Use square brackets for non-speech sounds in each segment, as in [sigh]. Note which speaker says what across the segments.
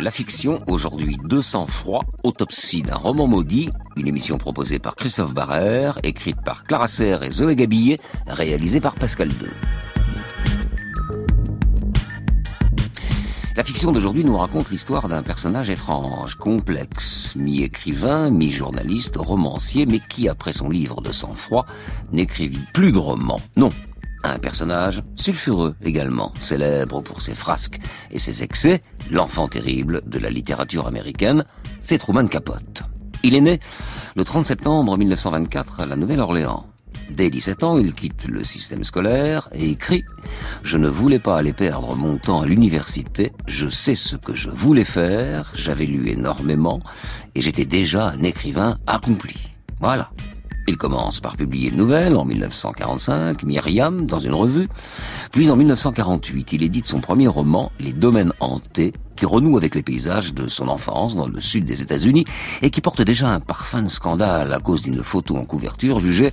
Speaker 1: La fiction, aujourd'hui 200 froid, autopsie d'un roman maudit, une émission proposée par Christophe Barrère, écrite par Clara Serre et Zoé Gabillet, réalisée par Pascal II. La fiction d'aujourd'hui nous raconte l'histoire d'un personnage étrange, complexe, mi-écrivain, mi-journaliste, romancier, mais qui, après son livre de sang-froid, n'écrivit plus de romans. Non, un personnage sulfureux également, célèbre pour ses frasques et ses excès, l'enfant terrible de la littérature américaine, c'est Truman Capote. Il est né le 30 septembre 1924 à la Nouvelle-Orléans. Dès 17 ans, il quitte le système scolaire et écrit ⁇ Je ne voulais pas aller perdre mon temps à l'université, je sais ce que je voulais faire, j'avais lu énormément et j'étais déjà un écrivain accompli. Voilà. Il commence par publier une nouvelle en 1945, Myriam, dans une revue. Puis en 1948, il édite son premier roman, Les Domaines hantés, qui renoue avec les paysages de son enfance dans le sud des États-Unis et qui porte déjà un parfum de scandale à cause d'une photo en couverture jugée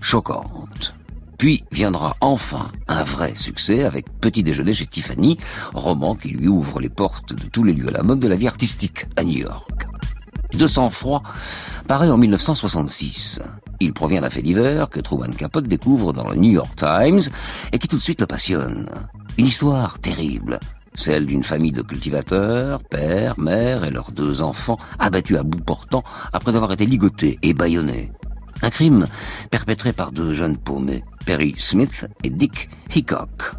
Speaker 1: choquante. Puis viendra enfin un vrai succès avec Petit déjeuner chez Tiffany, roman qui lui ouvre les portes de tous les lieux à la mode de la vie artistique à New York. De sang-froid paraît en 1966. Il provient d'un fait divers que Truman Capote découvre dans le New York Times et qui tout de suite le passionne. Une histoire terrible, celle d'une famille de cultivateurs, père, mère et leurs deux enfants abattus à bout portant après avoir été ligotés et bâillonnés. Un crime perpétré par deux jeunes paumés, Perry Smith et Dick Hickok.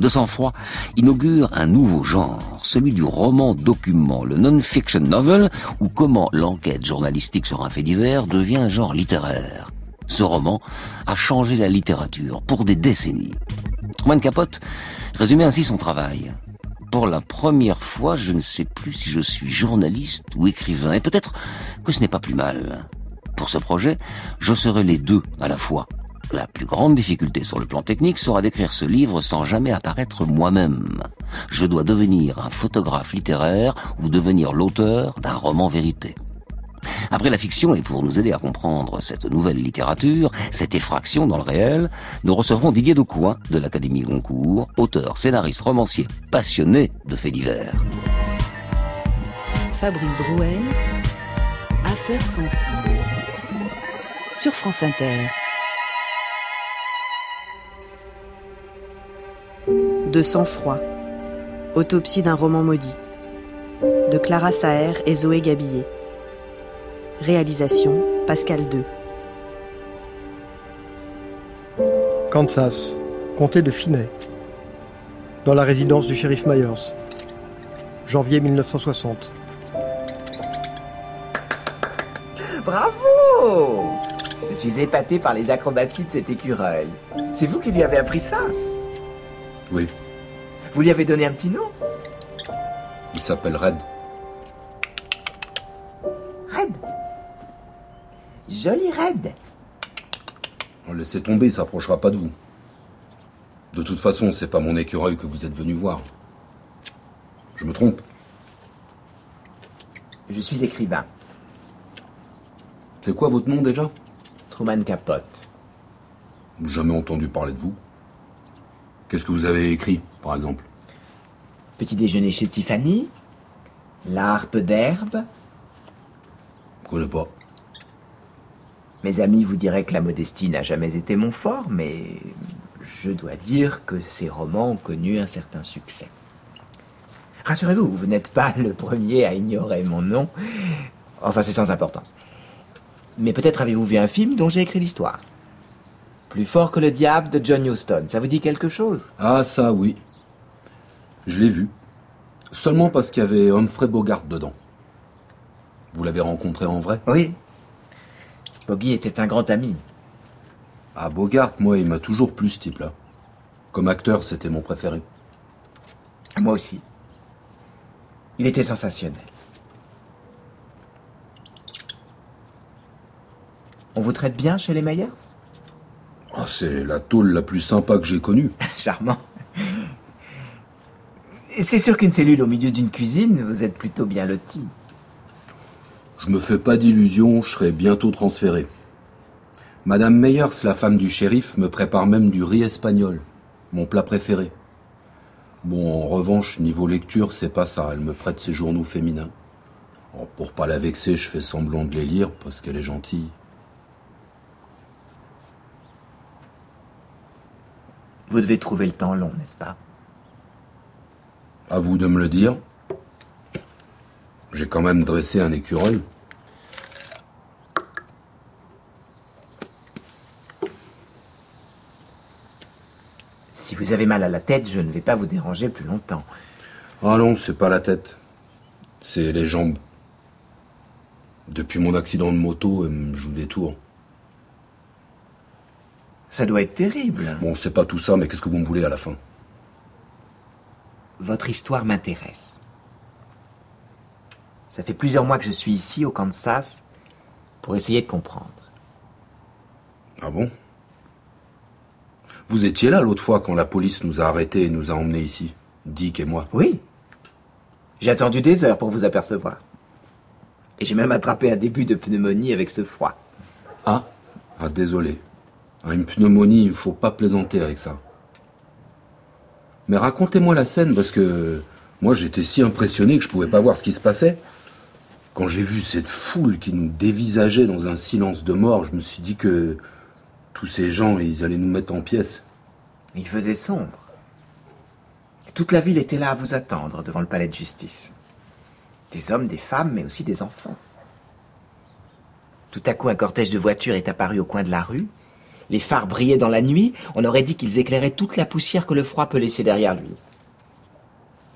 Speaker 1: De sang-froid inaugure un nouveau genre, celui du roman document, le non-fiction novel, ou comment l'enquête journalistique sur un fait divers devient un genre littéraire. Ce roman a changé la littérature pour des décennies. Truman Capote résumait ainsi son travail. Pour la première fois, je ne sais plus si je suis journaliste ou écrivain, et peut-être que ce n'est pas plus mal. Pour ce projet, je serai les deux à la fois. La plus grande difficulté sur le plan technique sera d'écrire ce livre sans jamais apparaître moi-même. Je dois devenir un photographe littéraire ou devenir l'auteur d'un roman vérité. Après la fiction, et pour nous aider à comprendre cette nouvelle littérature, cette effraction dans le réel, nous recevrons Didier Decoing de l'Académie Goncourt, auteur, scénariste, romancier, passionné de faits divers.
Speaker 2: Fabrice Drouel, Affaires sensibles sur France Inter.
Speaker 3: De sang-froid. Autopsie d'un roman maudit. De Clara Saer et Zoé Gabillet. Réalisation Pascal II.
Speaker 4: Kansas, comté de Finney. Dans la résidence du shérif Myers. Janvier 1960.
Speaker 5: Bravo Je suis épaté par les acrobaties de cet écureuil. C'est vous qui lui avez appris ça?
Speaker 6: Oui,
Speaker 5: Vous lui avez donné un petit nom
Speaker 6: il s'appelle Red.
Speaker 5: Red Joli Red
Speaker 6: Laissez tomber, il s'approchera pas de vous. De toute façon, c'est pas mon écureuil que vous êtes venu voir. Je me trompe.
Speaker 5: Je suis écrivain.
Speaker 6: C'est quoi votre nom déjà?
Speaker 5: Truman Capote.
Speaker 6: Jamais entendu parler de vous. Qu'est-ce que vous avez écrit, par exemple?
Speaker 5: Petit déjeuner chez Tiffany. La harpe d'herbe.
Speaker 6: Je connais pas.
Speaker 5: Mes amis vous diraient que la modestie n'a jamais été mon fort, mais je dois dire que ces romans ont connu un certain succès. Rassurez-vous, vous n'êtes pas le premier à ignorer mon nom. Enfin, c'est sans importance. Mais peut-être avez-vous vu un film dont j'ai écrit l'histoire. Plus fort que le diable de John Huston. Ça vous dit quelque chose?
Speaker 6: Ah, ça, oui. Je l'ai vu. Seulement parce qu'il y avait Humphrey Bogart dedans. Vous l'avez rencontré en vrai?
Speaker 5: Oui. Boggy était un grand ami.
Speaker 6: Ah, Bogart, moi, il m'a toujours plu, ce type-là. Comme acteur, c'était mon préféré.
Speaker 5: Moi aussi. Il était sensationnel. On vous traite bien chez les Myers?
Speaker 6: Oh, c'est la tôle la plus sympa que j'ai connue. [laughs]
Speaker 5: Charmant. C'est sûr qu'une cellule au milieu d'une cuisine, vous êtes plutôt bien loti.
Speaker 6: Je me fais pas d'illusions, je serai bientôt transféré. Madame Meyers, la femme du shérif, me prépare même du riz espagnol, mon plat préféré. Bon, en revanche, niveau lecture, c'est pas ça. Elle me prête ses journaux féminins. pour pas la vexer, je fais semblant de les lire parce qu'elle est gentille.
Speaker 5: Vous devez trouver le temps long, n'est-ce pas?
Speaker 6: À vous de me le dire. J'ai quand même dressé un écureuil.
Speaker 5: Si vous avez mal à la tête, je ne vais pas vous déranger plus longtemps.
Speaker 6: Ah non, c'est pas la tête. C'est les jambes. Depuis mon accident de moto, elle me joue des tours.
Speaker 5: Ça doit être terrible.
Speaker 6: Bon, c'est pas tout ça, mais qu'est-ce que vous me voulez à la fin?
Speaker 5: Votre histoire m'intéresse. Ça fait plusieurs mois que je suis ici, au Kansas, pour essayer de comprendre.
Speaker 6: Ah bon? Vous étiez là l'autre fois quand la police nous a arrêtés et nous a emmenés ici, Dick et moi.
Speaker 5: Oui. J'ai attendu des heures pour vous apercevoir. Et j'ai même attrapé un début de pneumonie avec ce froid.
Speaker 6: Ah Ah, désolé. Ah, une pneumonie, il faut pas plaisanter avec ça. Mais racontez-moi la scène parce que moi j'étais si impressionné que je pouvais pas voir ce qui se passait. Quand j'ai vu cette foule qui nous dévisageait dans un silence de mort, je me suis dit que tous ces gens, ils allaient nous mettre en pièces.
Speaker 5: Il faisait sombre. Toute la ville était là à vous attendre devant le palais de justice. Des hommes, des femmes, mais aussi des enfants. Tout à coup, un cortège de voitures est apparu au coin de la rue. Les phares brillaient dans la nuit. On aurait dit qu'ils éclairaient toute la poussière que le froid peut laisser derrière lui.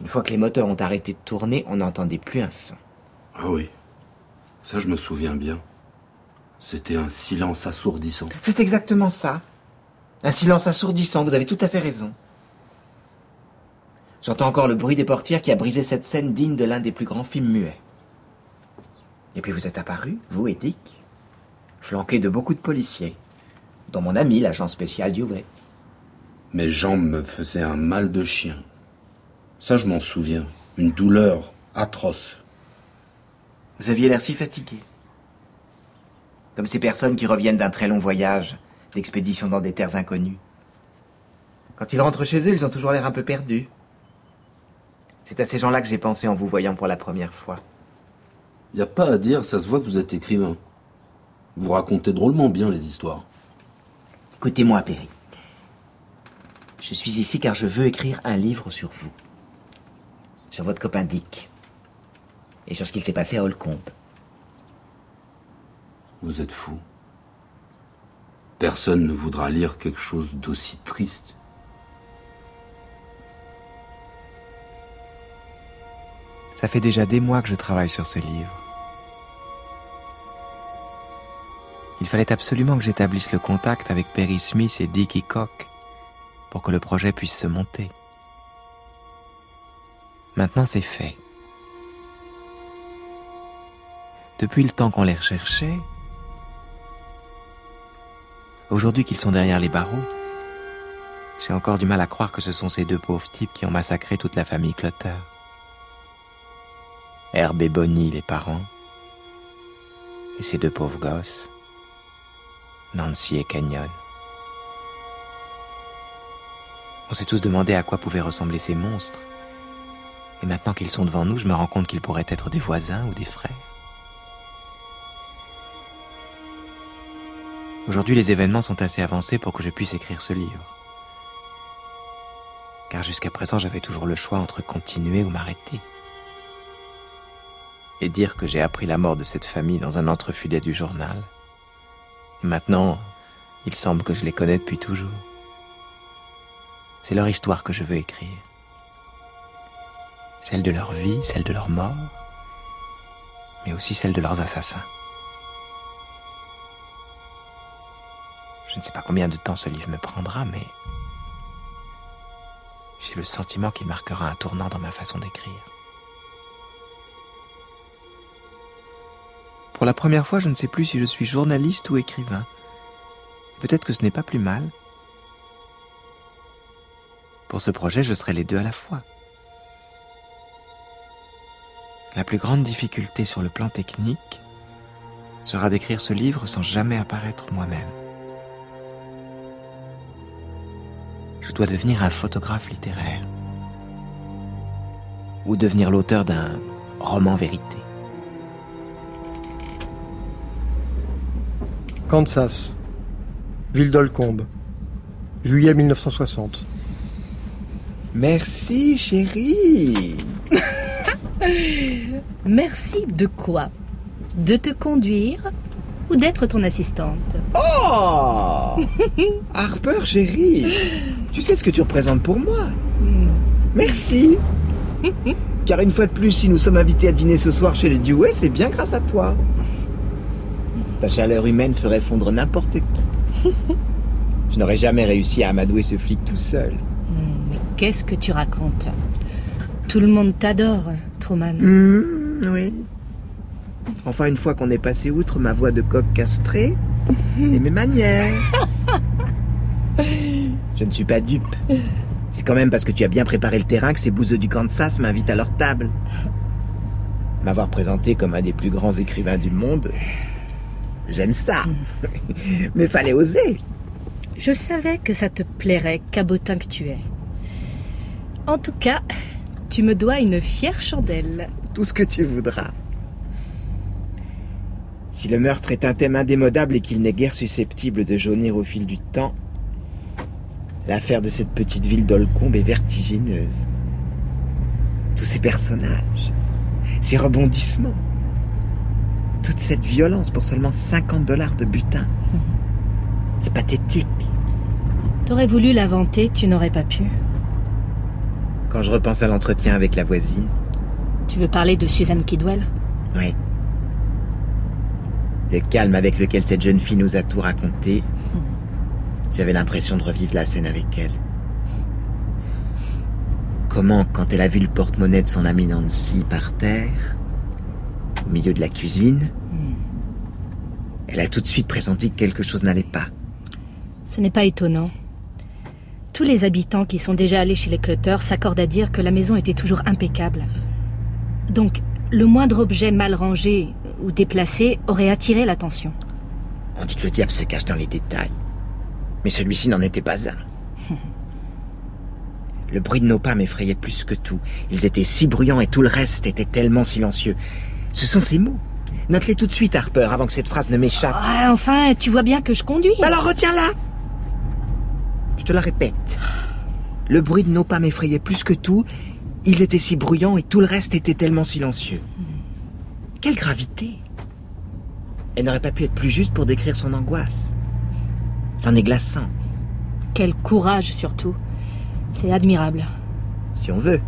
Speaker 5: Une fois que les moteurs ont arrêté de tourner, on n'entendait plus un son.
Speaker 6: Ah oui, ça je me souviens bien. C'était un silence assourdissant.
Speaker 5: C'est exactement ça. Un silence assourdissant, vous avez tout à fait raison. J'entends encore le bruit des portières qui a brisé cette scène digne de l'un des plus grands films muets. Et puis vous êtes apparu, vous et Dick, flanqué de beaucoup de policiers, dont mon ami, l'agent spécial Dewey.
Speaker 6: Mes jambes me faisaient un mal de chien. Ça, je m'en souviens. Une douleur atroce.
Speaker 5: Vous aviez l'air si fatigué. Comme ces personnes qui reviennent d'un très long voyage, d'expédition dans des terres inconnues. Quand ils rentrent chez eux, ils ont toujours l'air un peu perdus. C'est à ces gens-là que j'ai pensé en vous voyant pour la première fois.
Speaker 6: Y a pas à dire, ça se voit que vous êtes écrivain. Vous racontez drôlement bien les histoires.
Speaker 5: Écoutez-moi, Perry. Je suis ici car je veux écrire un livre sur vous. Sur votre copain Dick et sur ce qu'il s'est passé à Holcombe.
Speaker 6: Vous êtes fou. Personne ne voudra lire quelque chose d'aussi triste.
Speaker 5: Ça fait déjà des mois que je travaille sur ce livre. Il fallait absolument que j'établisse le contact avec Perry Smith et Dick Cock pour que le projet puisse se monter. Maintenant c'est fait. depuis le temps qu'on les recherchait, aujourd'hui qu'ils sont derrière les barreaux, j'ai encore du mal à croire que ce sont ces deux pauvres types qui ont massacré toute la famille Clutter. Herbe et Bonnie, les parents, et ces deux pauvres gosses, Nancy et Canyon. On s'est tous demandé à quoi pouvaient ressembler ces monstres. Et maintenant qu'ils sont devant nous, je me rends compte qu'ils pourraient être des voisins ou des frères. Aujourd'hui, les événements sont assez avancés pour que je puisse écrire ce livre. Car jusqu'à présent, j'avais toujours le choix entre continuer ou m'arrêter. Et dire que j'ai appris la mort de cette famille dans un entrefilet du journal. Maintenant, il semble que je les connais depuis toujours. C'est leur histoire que je veux écrire. Celle de leur vie, celle de leur mort, mais aussi celle de leurs assassins. Je ne sais pas combien de temps ce livre me prendra, mais j'ai le sentiment qu'il marquera un tournant dans ma façon d'écrire. Pour la première fois, je ne sais plus si je suis journaliste ou écrivain. Peut-être que ce n'est pas plus mal. Pour ce projet, je serai les deux à la fois. La plus grande difficulté sur le plan technique sera d'écrire ce livre sans jamais apparaître moi-même. Je dois devenir un photographe littéraire. ou devenir l'auteur d'un roman vérité.
Speaker 4: Kansas, ville d'Olcombe, juillet 1960.
Speaker 5: Merci, chérie. [laughs]
Speaker 7: Merci de quoi? De te conduire ou d'être ton assistante?
Speaker 5: Oh [laughs] Harper, chérie. Tu sais ce que tu représentes pour moi? Merci. [laughs] Car une fois de plus, si nous sommes invités à dîner ce soir chez les Dewey, c'est bien grâce à toi. Ta chaleur humaine ferait fondre n'importe qui. [laughs] Je n'aurais jamais réussi à amadouer ce flic tout seul.
Speaker 7: Hmm, Mais qu'est-ce que tu racontes? Tout le monde t'adore, Truman.
Speaker 5: Hmm, oui. Enfin, une fois qu'on est passé outre ma voix de coq castré [laughs] et mes manières. [laughs] Je ne suis pas dupe. C'est quand même parce que tu as bien préparé le terrain que ces bouseux du Kansas m'invitent à leur table. M'avoir présenté comme un des plus grands écrivains du monde, j'aime ça. [laughs] Mais fallait oser.
Speaker 7: Je savais que ça te plairait, cabotin que tu es. En tout cas, tu me dois une fière chandelle.
Speaker 5: Tout ce que tu voudras. Si le meurtre est un thème indémodable et qu'il n'est guère susceptible de jaunir au fil du temps, l'affaire de cette petite ville d'Olcombe est vertigineuse. Tous ces personnages, ces rebondissements, toute cette violence pour seulement 50 dollars de butin. C'est pathétique.
Speaker 7: T'aurais voulu l'inventer, tu n'aurais pas pu.
Speaker 5: Quand je repense à l'entretien avec la voisine,
Speaker 7: Tu veux parler de Suzanne Kidwell?
Speaker 5: Oui. Le calme avec lequel cette jeune fille nous a tout raconté, j'avais l'impression de revivre la scène avec elle. Comment, quand elle a vu le porte-monnaie de son amie Nancy par terre, au milieu de la cuisine, elle a tout de suite pressenti que quelque chose n'allait pas.
Speaker 7: Ce n'est pas étonnant. Tous les habitants qui sont déjà allés chez les Clutter s'accordent à dire que la maison était toujours impeccable. Donc, le moindre objet mal rangé ou déplacé aurait attiré l'attention.
Speaker 5: On dit que le diable se cache dans les détails. Mais celui-ci n'en était pas un. [laughs] Le bruit de nos pas m'effrayait plus que tout. Ils étaient si bruyants et tout le reste était tellement silencieux. Ce sont ces mots. Note-les tout de suite, Harper, avant que cette phrase ne m'échappe.
Speaker 7: Ah, enfin, tu vois bien que je conduis.
Speaker 5: Alors retiens-la Je te la répète. Le bruit de nos pas m'effrayait plus que tout. Ils étaient si bruyants et tout le reste était tellement silencieux. Quelle gravité Elle n'aurait pas pu être plus juste pour décrire son angoisse. C'en est glaçant,
Speaker 7: Quel courage surtout. C'est admirable.
Speaker 5: si on veut.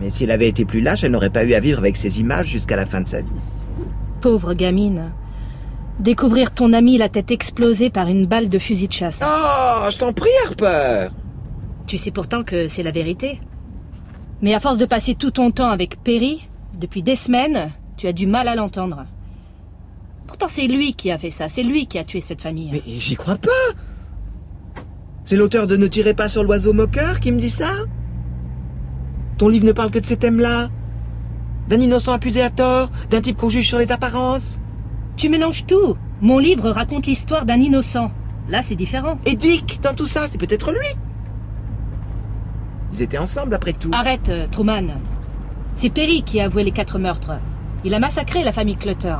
Speaker 5: Mais si elle avait été plus lâche, elle n'aurait pas eu à vivre avec ces images jusqu'à la fin de sa vie.
Speaker 7: Pauvre gamine. Découvrir ton ami la tête explosée par une balle de fusil de chasse.
Speaker 5: Oh, je t'en prie, Harper
Speaker 7: Tu sais pourtant que c'est la vérité. Mais à force de passer tout ton temps avec Perry, depuis des semaines, tu as du mal à l'entendre. Pourtant, c'est lui qui a fait ça, c'est lui qui a tué cette famille.
Speaker 5: Mais j'y crois pas C'est l'auteur de Ne tirez pas sur l'oiseau moqueur qui me dit ça? Ton livre ne parle que de ces thèmes-là D'un innocent accusé à tort D'un type qu'on juge sur les apparences
Speaker 7: Tu mélanges tout. Mon livre raconte l'histoire d'un innocent. Là, c'est différent.
Speaker 5: Et Dick, dans tout ça, c'est peut-être lui Ils étaient ensemble après tout.
Speaker 7: Arrête, euh, Truman. C'est Perry qui a avoué les quatre meurtres. Il a massacré la famille Clutter.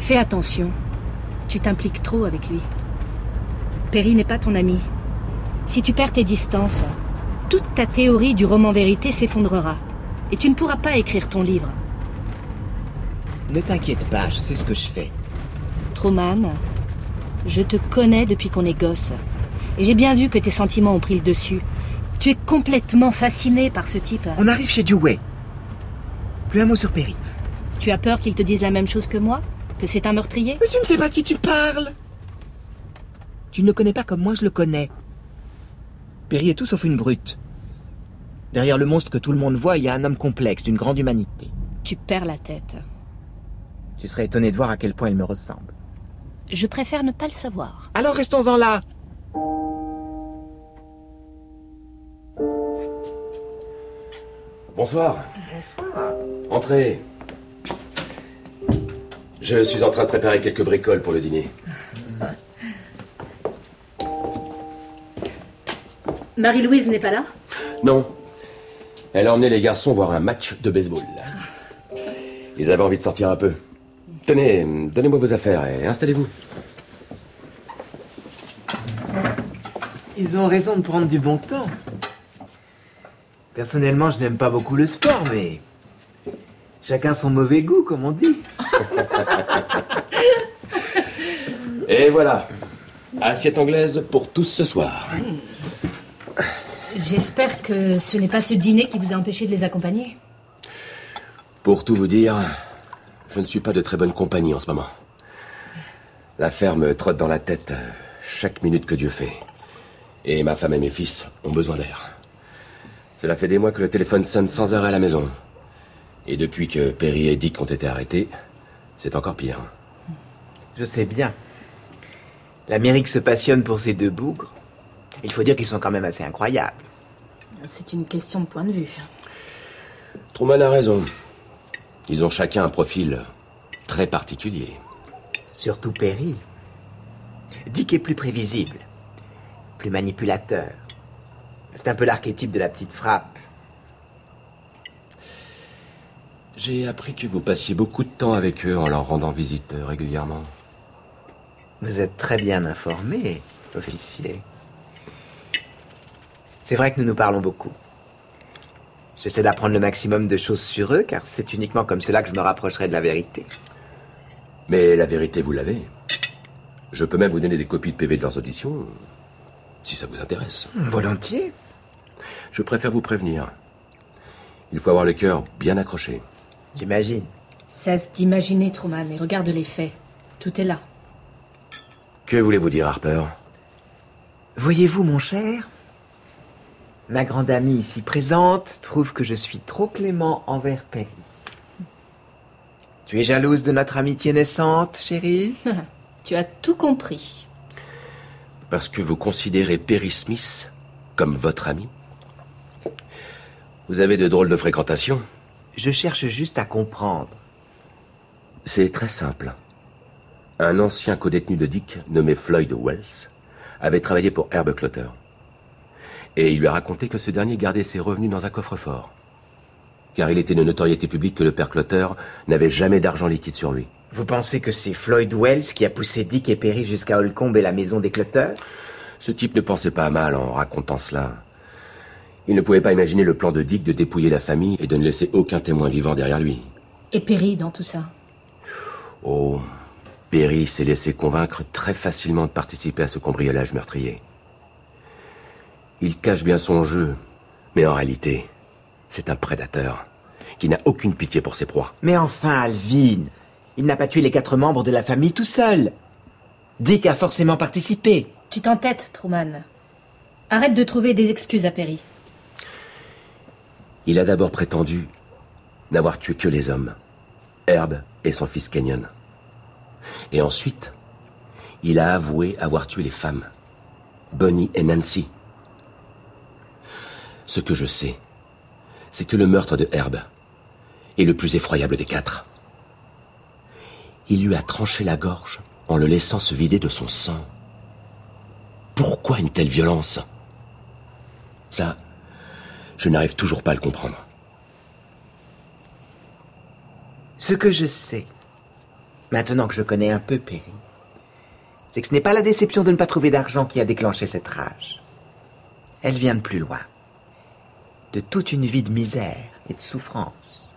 Speaker 7: Fais attention. Tu t'impliques trop avec lui. Perry n'est pas ton ami. Si tu perds tes distances, toute ta théorie du roman vérité s'effondrera. Et tu ne pourras pas écrire ton livre.
Speaker 5: Ne t'inquiète pas, je sais ce que je fais.
Speaker 7: Truman, je te connais depuis qu'on est gosse. Et j'ai bien vu que tes sentiments ont pris le dessus. Tu es complètement fasciné par ce type.
Speaker 5: On arrive chez Dewey. Plus un mot sur Perry.
Speaker 7: Tu as peur qu'il te dise la même chose que moi Que c'est un meurtrier?
Speaker 5: Mais tu ne sais pas de qui tu parles Tu ne le connais pas comme moi je le connais. Perry est tout sauf une brute. Derrière le monstre que tout le monde voit, il y a un homme complexe, d'une grande humanité.
Speaker 7: Tu perds la tête.
Speaker 5: Tu serais étonné de voir à quel point il me ressemble.
Speaker 7: Je préfère ne pas le savoir.
Speaker 5: Alors restons-en là
Speaker 8: Bonsoir.
Speaker 5: Bonsoir.
Speaker 8: Entrez. Je suis en train de préparer quelques bricoles pour le dîner.
Speaker 7: Marie-Louise n'est pas là
Speaker 8: Non. Elle a emmené les garçons voir un match de baseball. Ils avaient envie de sortir un peu. Tenez, donnez-moi vos affaires et installez-vous.
Speaker 5: Ils ont raison de prendre du bon temps. Personnellement, je n'aime pas beaucoup le sport, mais chacun son mauvais goût, comme on dit.
Speaker 8: Et voilà. Assiette anglaise pour tous ce soir.
Speaker 7: J'espère que ce n'est pas ce dîner qui vous a empêché de les accompagner.
Speaker 8: Pour tout vous dire, je ne suis pas de très bonne compagnie en ce moment. L'affaire me trotte dans la tête euh, chaque minute que Dieu fait. Et ma femme et mes fils ont besoin d'air. Cela fait des mois que le téléphone sonne sans arrêt à la maison. Et depuis que Perry et Dick ont été arrêtés, c'est encore pire.
Speaker 5: Je sais bien. L'Amérique se passionne pour ces deux bougres. Il faut dire qu'ils sont quand même assez incroyables.
Speaker 7: C'est une question de point de vue.
Speaker 8: Truman a raison. Ils ont chacun un profil très particulier.
Speaker 5: Surtout Perry. Dick est plus prévisible, plus manipulateur. C'est un peu l'archétype de la petite frappe.
Speaker 8: J'ai appris que vous passiez beaucoup de temps avec eux en leur rendant visite régulièrement.
Speaker 5: Vous êtes très bien informé, officier. C'est vrai que nous nous parlons beaucoup. J'essaie d'apprendre le maximum de choses sur eux, car c'est uniquement comme cela que je me rapprocherai de la vérité.
Speaker 8: Mais la vérité, vous l'avez. Je peux même vous donner des copies de PV de leurs auditions, si ça vous intéresse.
Speaker 5: Volontiers.
Speaker 8: Je préfère vous prévenir. Il faut avoir le cœur bien accroché.
Speaker 5: J'imagine.
Speaker 7: Cesse d'imaginer, Truman, et regarde les faits. Tout est là.
Speaker 8: Que voulez-vous dire, Harper?
Speaker 5: Voyez-vous, mon cher, ma grande amie ici présente trouve que je suis trop clément envers Perry. Tu es jalouse de notre amitié naissante, chérie? [laughs]
Speaker 7: Tu as tout compris.
Speaker 8: Parce que vous considérez Perry Smith comme votre ami Vous avez de drôles de fréquentations
Speaker 5: Je cherche juste à comprendre.
Speaker 8: C'est très simple. Un ancien codétenu de Dick, nommé Floyd Wells, avait travaillé pour Herb Clotter. Et il lui a raconté que ce dernier gardait ses revenus dans un coffre-fort. Car il était de notoriété publique que le père Clotter n'avait jamais d'argent liquide sur lui.
Speaker 5: Vous pensez que c'est Floyd Wells qui a poussé Dick et Perry jusqu'à Holcomb et la maison des Clotter?
Speaker 8: Ce type ne pensait pas à mal en racontant cela. Il ne pouvait pas imaginer le plan de Dick de dépouiller la famille et de ne laisser aucun témoin vivant derrière lui.
Speaker 7: Et Perry dans tout ça?
Speaker 8: Oh, Perry s'est laissé convaincre très facilement de participer à ce cambriolage meurtrier. Il cache bien son jeu, mais en réalité, c'est un prédateur qui n'a aucune pitié pour ses proies.
Speaker 5: Mais enfin, Alvin, il n'a pas tué les quatre membres de la famille tout seul. Dick a forcément participé.
Speaker 7: Tu t'entêtes, Truman. Arrête de trouver des excuses à Perry.
Speaker 8: Il a d'abord prétendu n'avoir tué que les hommes, Herb et son fils Kenyon. Et ensuite, il a avoué avoir tué les femmes, Bonnie et Nancy. Ce que je sais, c'est que le meurtre de Herb est le plus effroyable des quatre. Il lui a tranché la gorge en le laissant se vider de son sang. Pourquoi une telle violence? Ça, je n'arrive toujours pas à le comprendre.
Speaker 5: Ce que je sais, maintenant que je connais un peu Perry, c'est que ce n'est pas la déception de ne pas trouver d'argent qui a déclenché cette rage. Elle vient de plus loin. De toute une vie de misère et de souffrance.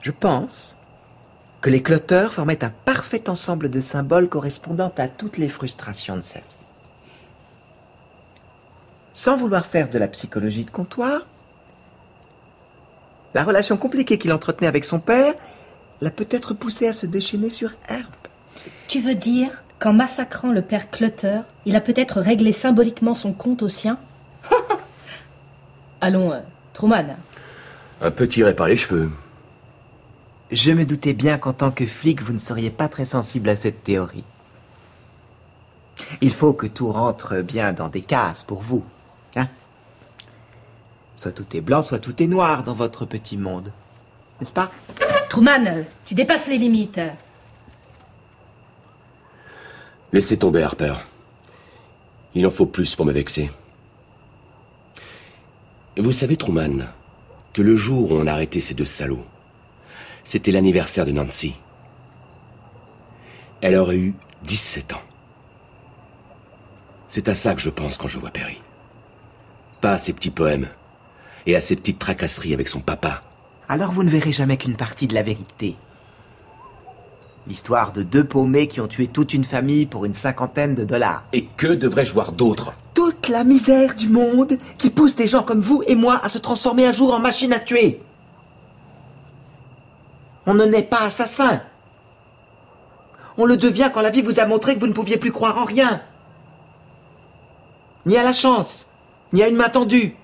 Speaker 5: Je pense que les cloteurs formaient un parfait ensemble de symboles correspondant à toutes les frustrations de sa vie. Sans vouloir faire de la psychologie de comptoir, la relation compliquée qu'il entretenait avec son père l'a peut-être poussé à se déchaîner sur Herb.
Speaker 7: Tu veux dire qu'en massacrant le père Clutter, il a peut-être réglé symboliquement son compte au sien? Allons, euh, Truman.
Speaker 8: Un peu tiré par les cheveux.
Speaker 5: Je me doutais bien qu'en tant que flic, vous ne seriez pas très sensible à cette théorie. Il faut que tout rentre bien dans des cases pour vous. Hein soit tout est blanc, soit tout est noir dans votre petit monde. N'est-ce pas?
Speaker 7: Truman, tu dépasses les limites.
Speaker 8: Laissez tomber, Harper. Il en faut plus pour me vexer. Vous savez, Truman, que le jour où on a arrêté ces deux salauds, c'était l'anniversaire de Nancy. Elle aurait eu 17 ans. C'est à ça que je pense quand je vois Perry. Pas à ses petits poèmes et à ses petites tracasseries avec son papa.
Speaker 5: Alors vous ne verrez jamais qu'une partie de la vérité. L'histoire de deux paumés qui ont tué toute une famille pour une cinquantaine de dollars.
Speaker 8: Et que devrais-je voir d'autre?
Speaker 5: Toute la misère du monde qui pousse des gens comme vous et moi à se transformer un jour en machine à tuer. On ne naît pas assassin. On le devient quand la vie vous a montré que vous ne pouviez plus croire en rien. Ni à la chance, ni à une main tendue.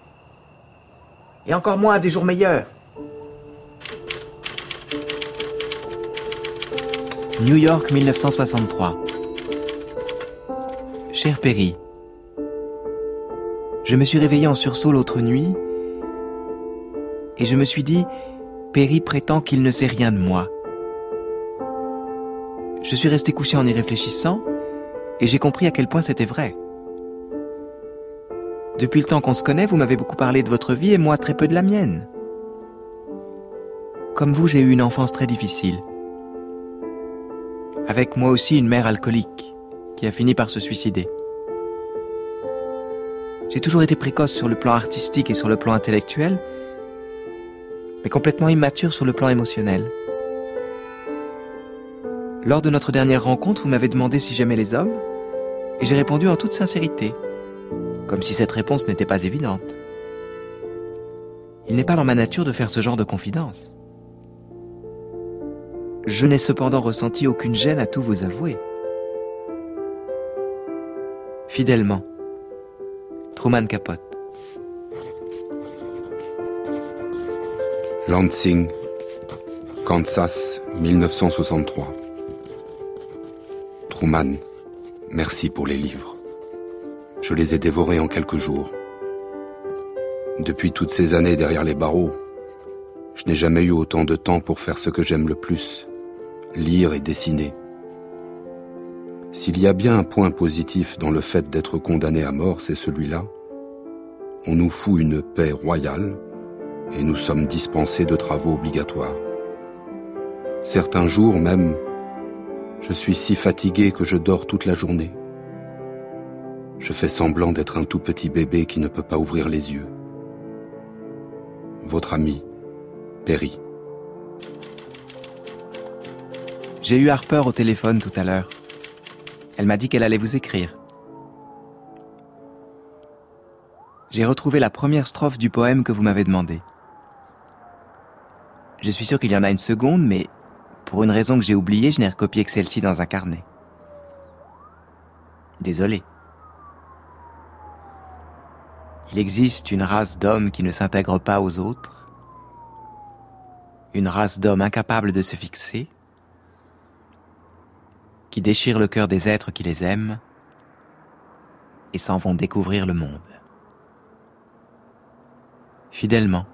Speaker 5: Et encore moins à des jours meilleurs. New York 1963. Cher Perry, je me suis réveillé en sursaut l'autre nuit et je me suis dit, Perry prétend qu'il ne sait rien de moi. Je suis resté couché en y réfléchissant et j'ai compris à quel point c'était vrai. Depuis le temps qu'on se connaît, vous m'avez beaucoup parlé de votre vie et moi très peu de la mienne. Comme vous, j'ai eu une enfance très difficile avec moi aussi une mère alcoolique qui a fini par se suicider. J'ai toujours été précoce sur le plan artistique et sur le plan intellectuel, mais complètement immature sur le plan émotionnel. Lors de notre dernière rencontre, vous m'avez demandé si j'aimais les hommes, et j'ai répondu en toute sincérité, comme si cette réponse n'était pas évidente. Il n'est pas dans ma nature de faire ce genre de confidence. Je n'ai cependant ressenti aucune gêne à tout vous avouer. Fidèlement, Truman Capote.
Speaker 6: Lansing, Kansas, 1963. Truman, merci pour les livres. Je les ai dévorés en quelques jours. Depuis toutes ces années derrière les barreaux, je n'ai jamais eu autant de temps pour faire ce que j'aime le plus, lire et dessiner. S'il y a bien un point positif dans le fait d'être condamné à mort, c'est celui-là. On nous fout une paix royale et nous sommes dispensés de travaux obligatoires. Certains jours même, je suis si fatigué que je dors toute la journée. Je fais semblant d'être un tout petit bébé qui ne peut pas ouvrir les yeux. Votre ami, Perry.
Speaker 5: J'ai eu Harper au téléphone tout à l'heure. Elle m'a dit qu'elle allait vous écrire. J'ai retrouvé la première strophe du poème que vous m'avez demandé. Je suis sûr qu'il y en a une seconde, mais pour une raison que j'ai oubliée, je n'ai recopié que celle-ci dans un carnet. Désolé. Il existe une race d'hommes qui ne s'intègrent pas aux autres, une race d'hommes incapables de se fixer, qui déchirent le cœur des êtres qui les aiment et s'en vont découvrir le monde. Fidèlement,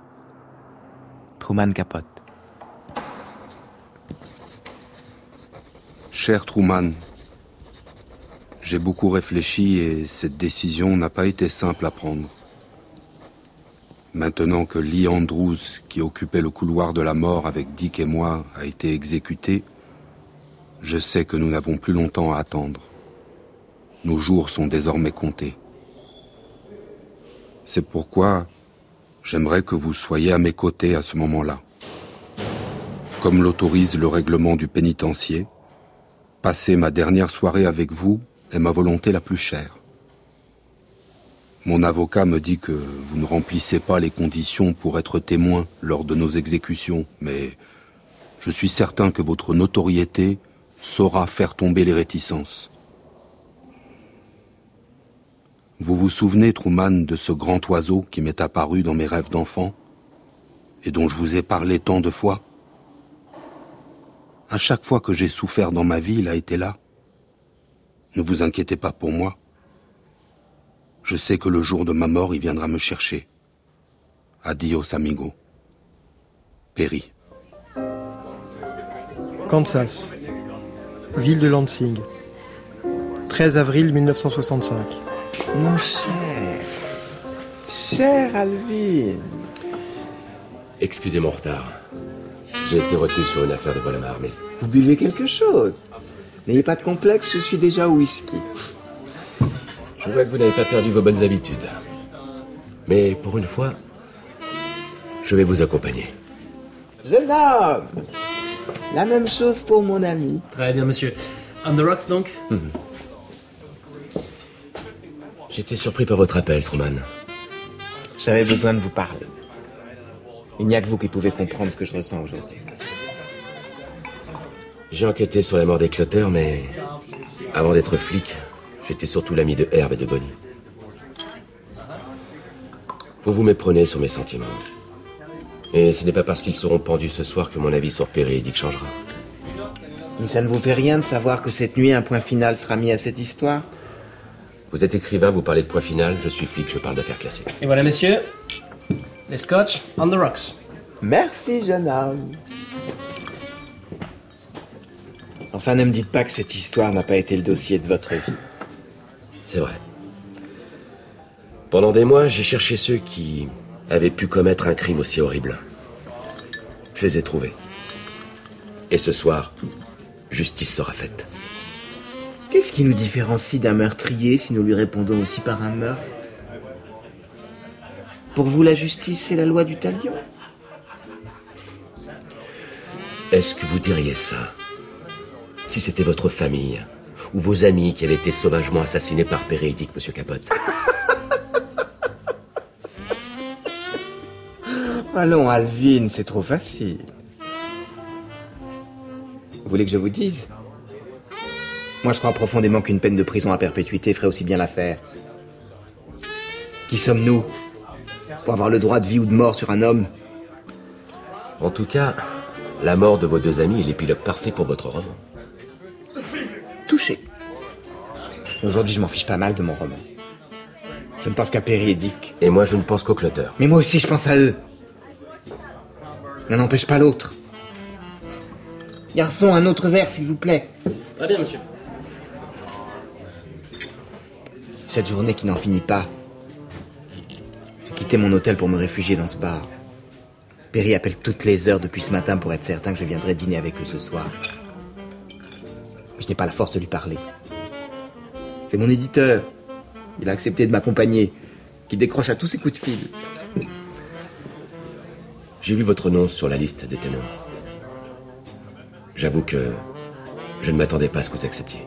Speaker 5: Truman Capote.
Speaker 6: Cher Truman, j'ai beaucoup réfléchi et cette décision n'a pas été simple à prendre. Maintenant que Lee Andrews, qui occupait le couloir de la mort avec Dick et moi, a été exécuté, je sais que nous n'avons plus longtemps à attendre. Nos jours sont désormais comptés. C'est pourquoi j'aimerais que vous soyez à mes côtés à ce moment-là. Comme l'autorise le règlement du pénitencier, passer ma dernière soirée avec vous est ma volonté la plus chère. Mon avocat me dit que vous ne remplissez pas les conditions pour être témoin lors de nos exécutions, mais je suis certain que votre notoriété saura faire tomber les réticences. Vous vous souvenez, Truman, de ce grand oiseau qui m'est apparu dans mes rêves d'enfant et dont je vous ai parlé tant de fois? À chaque fois que j'ai souffert dans ma vie, il a été là. Ne vous inquiétez pas pour moi. Je sais que le jour de ma mort, il viendra me chercher. Adios, amigo. Perry.
Speaker 4: Kansas, ville de Lansing, 13 avril 1965.
Speaker 5: Mon cher, cher Alvin.
Speaker 8: Excusez mon retard. J'ai été retenu sur une affaire de vol à main armée.
Speaker 5: Vous buvez quelque chose N'ayez pas de complexe, je suis déjà au whisky.
Speaker 8: Je vois que vous n'avez pas perdu vos bonnes habitudes. Mais pour une fois, je vais vous accompagner.
Speaker 5: Jeune homme La même chose pour mon ami.
Speaker 9: Très bien, monsieur. On the rocks, donc
Speaker 8: J'étais surpris par votre appel, Truman.
Speaker 5: J'avais besoin de vous parler. Il n'y a que vous qui pouvez comprendre ce que je ressens aujourd'hui.
Speaker 8: J'ai enquêté sur la mort des clotteurs, mais avant d'être flic, j'étais surtout l'ami de Herb et de Bonnie. Vous vous méprenez sur mes sentiments. Et ce n'est pas parce qu'ils seront pendus ce soir que mon avis sur Dick changera.
Speaker 5: Mais ça ne vous fait rien de savoir que cette nuit un point final sera mis à cette histoire?
Speaker 8: Vous êtes écrivain, vous parlez de point final, je suis flic, je parle d'affaires classées.
Speaker 9: Et voilà, messieurs. Les scotch on the rocks.
Speaker 5: Merci, jeune homme. Enfin, ne me dites pas que cette histoire n'a pas été le dossier de votre vie.
Speaker 8: C'est vrai. Pendant des mois, j'ai cherché ceux qui avaient pu commettre un crime aussi horrible. Je les ai trouvés. Et ce soir, justice sera faite.
Speaker 5: Qu'est-ce qui nous différencie d'un meurtrier si nous lui répondons aussi par un meurtre? Pour vous, la justice, c'est la loi du talion?
Speaker 8: Est-ce que vous diriez ça? Si c'était votre famille ou vos amis qui avaient été sauvagement assassinés par Péridique, monsieur Capote? [laughs]
Speaker 5: Allons, Alvin, c'est trop facile. Vous voulez que je vous dise? Moi, je crois profondément qu'une peine de prison à perpétuité ferait aussi bien l'affaire. Qui sommes-nous Pour avoir le droit de vie ou de mort sur un homme?
Speaker 8: En tout cas, la mort de vos deux amis est l'épilogue parfait pour votre roman.
Speaker 5: Touché. Aujourd'hui, je m'en fiche pas mal de mon roman. Je ne pense qu'à Perry et Dick.
Speaker 8: Et moi, je ne pense qu'au clotter.
Speaker 5: Mais moi aussi, je pense à eux. L'un n'empêche pas l'autre. Garçon, un autre verre, s'il vous plaît.
Speaker 9: Très bien, monsieur.
Speaker 5: Cette journée qui n'en finit pas. J'ai quitté mon hôtel pour me réfugier dans ce bar. Perry appelle toutes les heures depuis ce matin pour être certain que je viendrai dîner avec eux ce soir. Mais je n'ai pas la force de lui parler. C'est mon éditeur. Il a accepté de m'accompagner, qui décroche à tous ses coups de fil.
Speaker 8: J'ai vu votre nom sur la liste des ténors. J'avoue que je ne m'attendais pas à ce que vous acceptiez.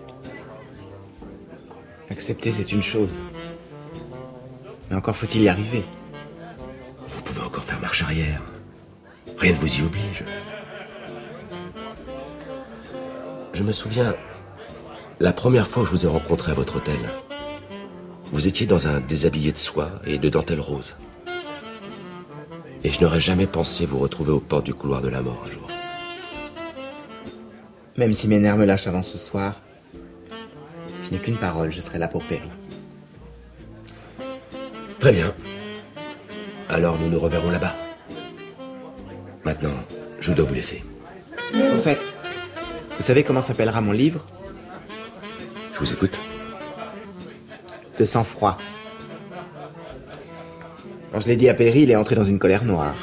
Speaker 5: Accepter, c'est une chose. Mais encore faut-il y arriver.
Speaker 8: Vous pouvez encore faire marche arrière. Rien ne vous y oblige. Je me souviens, la première fois que je vous ai rencontré à votre hôtel, vous étiez dans un déshabillé de soie et de dentelle rose. Et je n'aurais jamais pensé vous retrouver aux portes du couloir de la mort un jour.
Speaker 5: Même si mes nerfs me lâchent avant ce soir, je n'ai qu'une parole, je serai là pour Perry.
Speaker 8: Très bien. Alors nous nous reverrons là-bas. Maintenant, je dois vous laisser.
Speaker 5: Au fait, vous savez comment s'appellera mon livre?
Speaker 8: Je vous écoute.
Speaker 5: De sang-froid. Quand je l'ai dit à Perry, il est entré dans une colère noire.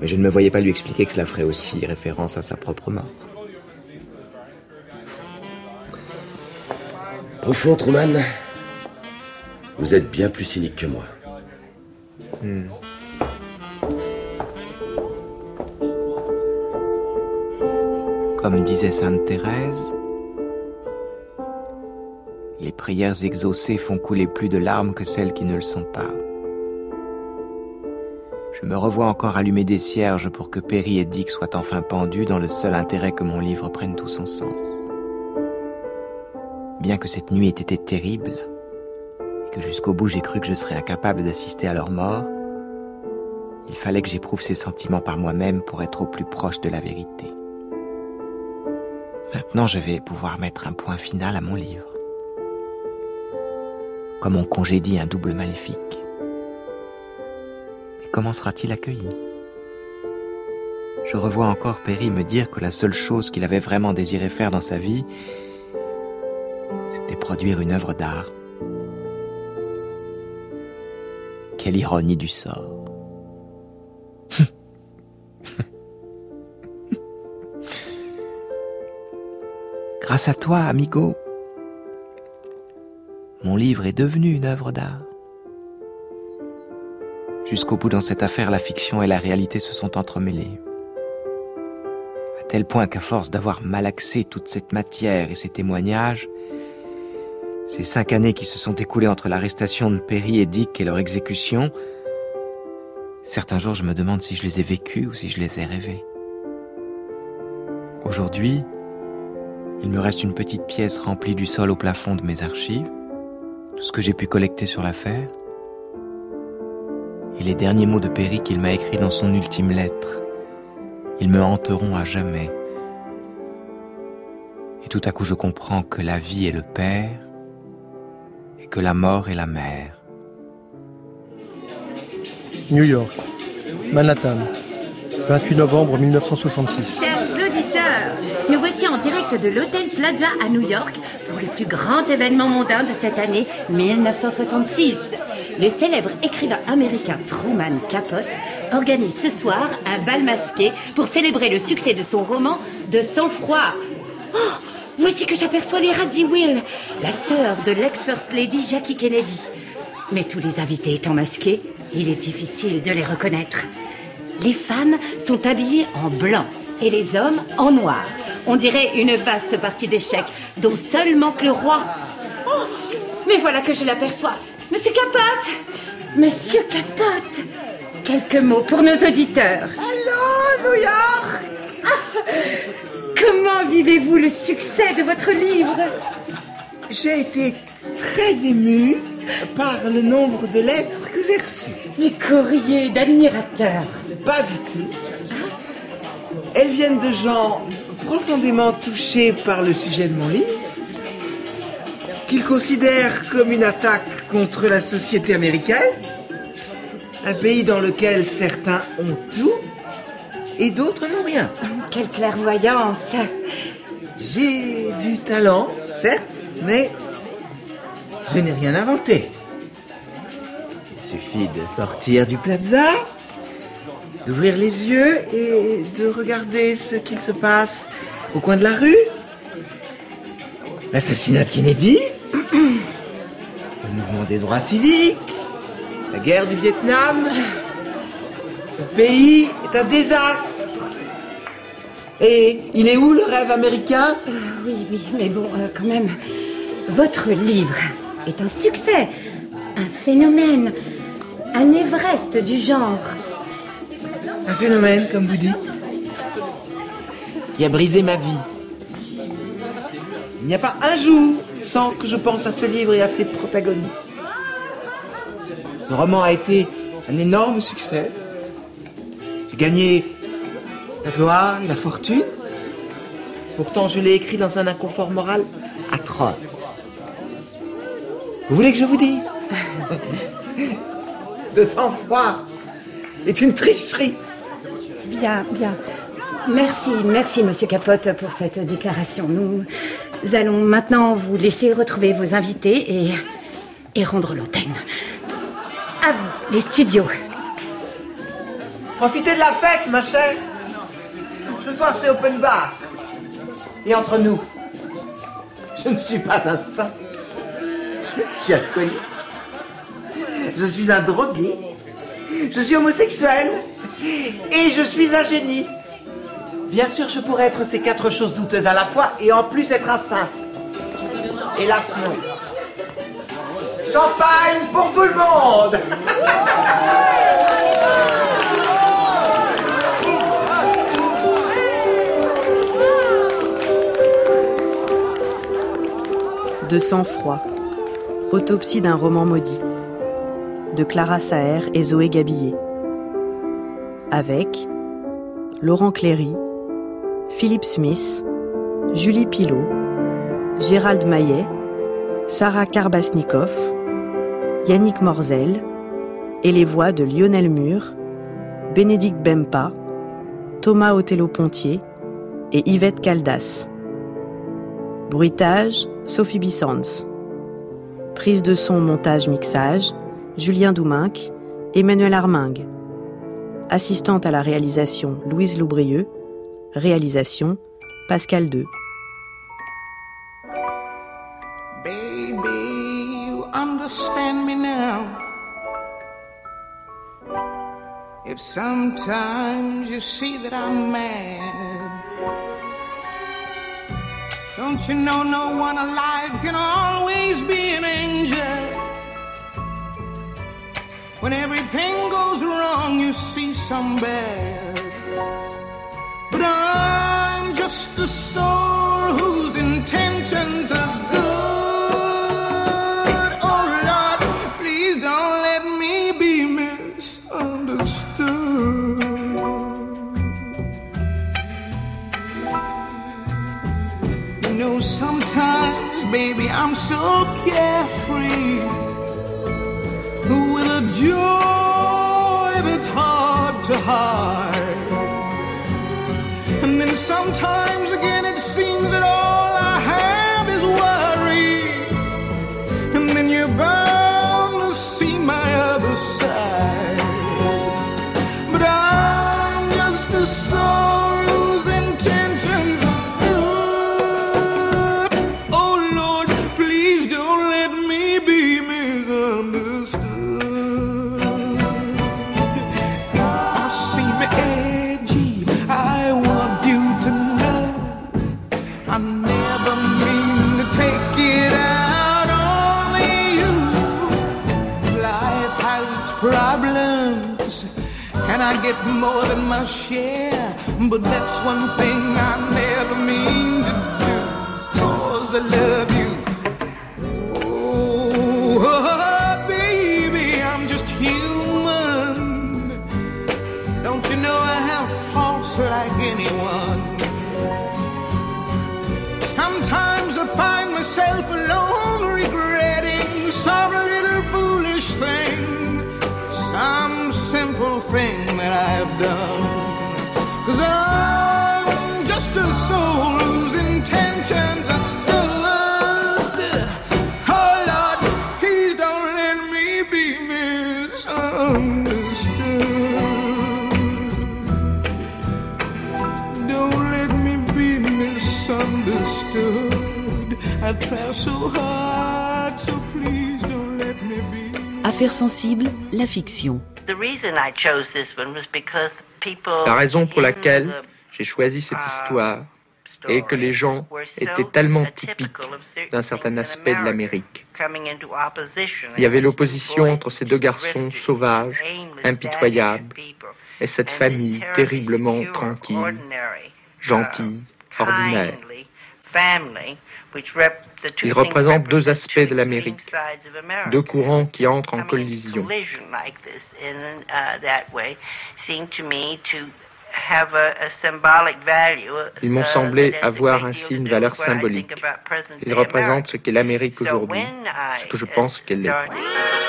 Speaker 5: Mais je ne me voyais pas lui expliquer que cela ferait aussi référence à sa propre mort.
Speaker 8: Au fond, Truman, vous êtes bien plus cynique que moi.
Speaker 5: Comme disait Sainte Thérèse, les prières exaucées font couler plus de larmes que celles qui ne le sont pas. Je me revois encore allumer des cierges pour que Perry et Dick soient enfin pendus dans le seul intérêt que mon livre prenne tout son sens. Bien que cette nuit ait été terrible, et que jusqu'au bout j'ai cru que je serais incapable d'assister à leur mort, il fallait que j'éprouve ces sentiments par moi-même pour être au plus proche de la vérité. Maintenant, je vais pouvoir mettre un point final à mon livre comme on congédie un double maléfique. Mais comment sera-t-il accueilli? Je revois encore Perry me dire que la seule chose qu'il avait vraiment désiré faire dans sa vie, c'était produire une œuvre d'art.
Speaker 10: Quelle ironie du sort. [laughs] Grâce à toi, amigo, mon livre est devenu une œuvre d'art. Jusqu'au bout dans cette affaire, la fiction et la réalité se sont entremêlées. À tel point qu'à force d'avoir malaxé toute cette matière et ces témoignages, ces cinq années qui se sont écoulées entre l'arrestation de Perry et Dick et leur exécution, certains jours je me demande si je les ai vécus ou si je les ai rêvés. Aujourd'hui, il me reste une petite pièce remplie du sol au plafond de mes archives, tout ce que j'ai pu collecter sur l'affaire, et les derniers mots de Perry qu'il m'a écrits dans son ultime lettre. Ils me hanteront à jamais. Et tout à coup je comprends que la vie est le père et que la mort est la mère.
Speaker 4: New York, Manhattan, 28 novembre 1966.
Speaker 11: Chers auditeurs, nous voici en direct de l'Hôtel Plaza à New York pour le plus grand événement mondain de cette année 1966. Le célèbre écrivain américain Truman Capote organise ce soir un bal masqué pour célébrer le succès de son roman De sang-froid. Oh, voici que j'aperçois les Will, la sœur de l'ex-First Lady Jackie Kennedy. Mais tous les invités étant masqués, il est difficile de les reconnaître. Les femmes sont habillées en blanc et les hommes en noir. On dirait une vaste partie d'échecs dont seul manque le roi. Oh, mais voilà que je l'aperçois. Monsieur Capote Monsieur Capote Quelques mots pour nos auditeurs.
Speaker 5: Allô, New York [laughs]
Speaker 11: Comment vivez-vous le succès de votre livre?
Speaker 5: J'ai été très ému par le nombre de lettres que j'ai reçues.
Speaker 11: Du courrier d'admirateurs
Speaker 5: Pas du tout. Elles viennent de gens profondément touchés par le sujet de mon livre, qu'ils considèrent comme une attaque contre la société américaine, un pays dans lequel certains ont tout et d'autres n'ont rien.
Speaker 11: Quelle clairvoyance
Speaker 5: J'ai du talent, certes, mais je n'ai rien inventé. Il suffit de sortir du plaza, d'ouvrir les yeux et de regarder ce qu'il se passe au coin de la rue. L'assassinat de Kennedy, [clears throat] le mouvement des droits civiques, la guerre du Vietnam. Ce pays est un désastre. Et il est où le rêve américain?
Speaker 11: Oui, oui, mais bon, euh, quand même, votre livre est un succès, un phénomène, un Everest du genre.
Speaker 5: Un phénomène, comme vous dites, qui a brisé ma vie. Il n'y a pas un jour sans que je pense à ce livre et à ses protagonistes. Ce roman a été un énorme succès. J'ai gagné la gloire et la fortune. Pourtant, je l'ai écrit dans un inconfort moral atroce. Vous voulez que je vous dise? [laughs] De sang-froid est une tricherie.
Speaker 11: Bien, bien. Merci, merci, monsieur Capote, pour cette déclaration. Nous allons maintenant vous laisser retrouver vos invités et, et rendre l'antenne. À vous, les studios.
Speaker 5: Profitez de la fête, ma chère. Ce soir, c'est open bar. Et entre nous, je ne suis pas un saint. Je suis alcoolique. Je suis un drogué. Je suis homosexuel. Et je suis un génie. Bien sûr, je pourrais être ces quatre choses douteuses à la fois et en plus être un saint. Hélas, non. Champagne pour tout le monde
Speaker 3: De sang-froid. Autopsie d'un roman maudit. De Clara Saer et Zoé Gabillet. Avec Laurent Cléry, Philippe Smith, Julie Pilot, Gérald Maillet, Sarah Karbasnikov, Yannick Morzel et les voix de Lionel Mur, Bénédicte Bempa, Thomas Othello-Pontier et Yvette Caldas. Bruitage, Sophie Bissans. Prise de son, montage, mixage, Julien Douminc Emmanuel Armingue. Assistante à la réalisation, Louise Loubrieux. Réalisation, Pascal II.
Speaker 12: Baby, you understand me now. If sometimes you see that I'm mad, don't you know no one alive can always be When everything goes wrong, you see some bad. But I'm just a soul whose intentions more than my share. But that's one thing
Speaker 2: Affaires sensibles, la fiction.
Speaker 13: The reason I chose this one was because people
Speaker 14: La raison pour laquelle
Speaker 13: the
Speaker 14: j'ai choisi cette histoire est que les gens étaient tellement typiques d'un certain aspect de l'Amérique. Il y avait l'opposition entre ces deux garçons sauvages, impitoyables, et cette famille terriblement tranquille, gentille, ordinaire.
Speaker 13: Family, which rep the two
Speaker 14: Ils
Speaker 13: things
Speaker 14: représentent deux aspects de l'Amérique, deux courants qui entrent en collision.
Speaker 13: uh, value.
Speaker 14: Ils m'ont
Speaker 13: uh,
Speaker 14: semblé avoir ainsi une valeur symbolique. Ils représentent ce qu'est l'Amérique aujourd'hui, ce que je pense qu'elle est.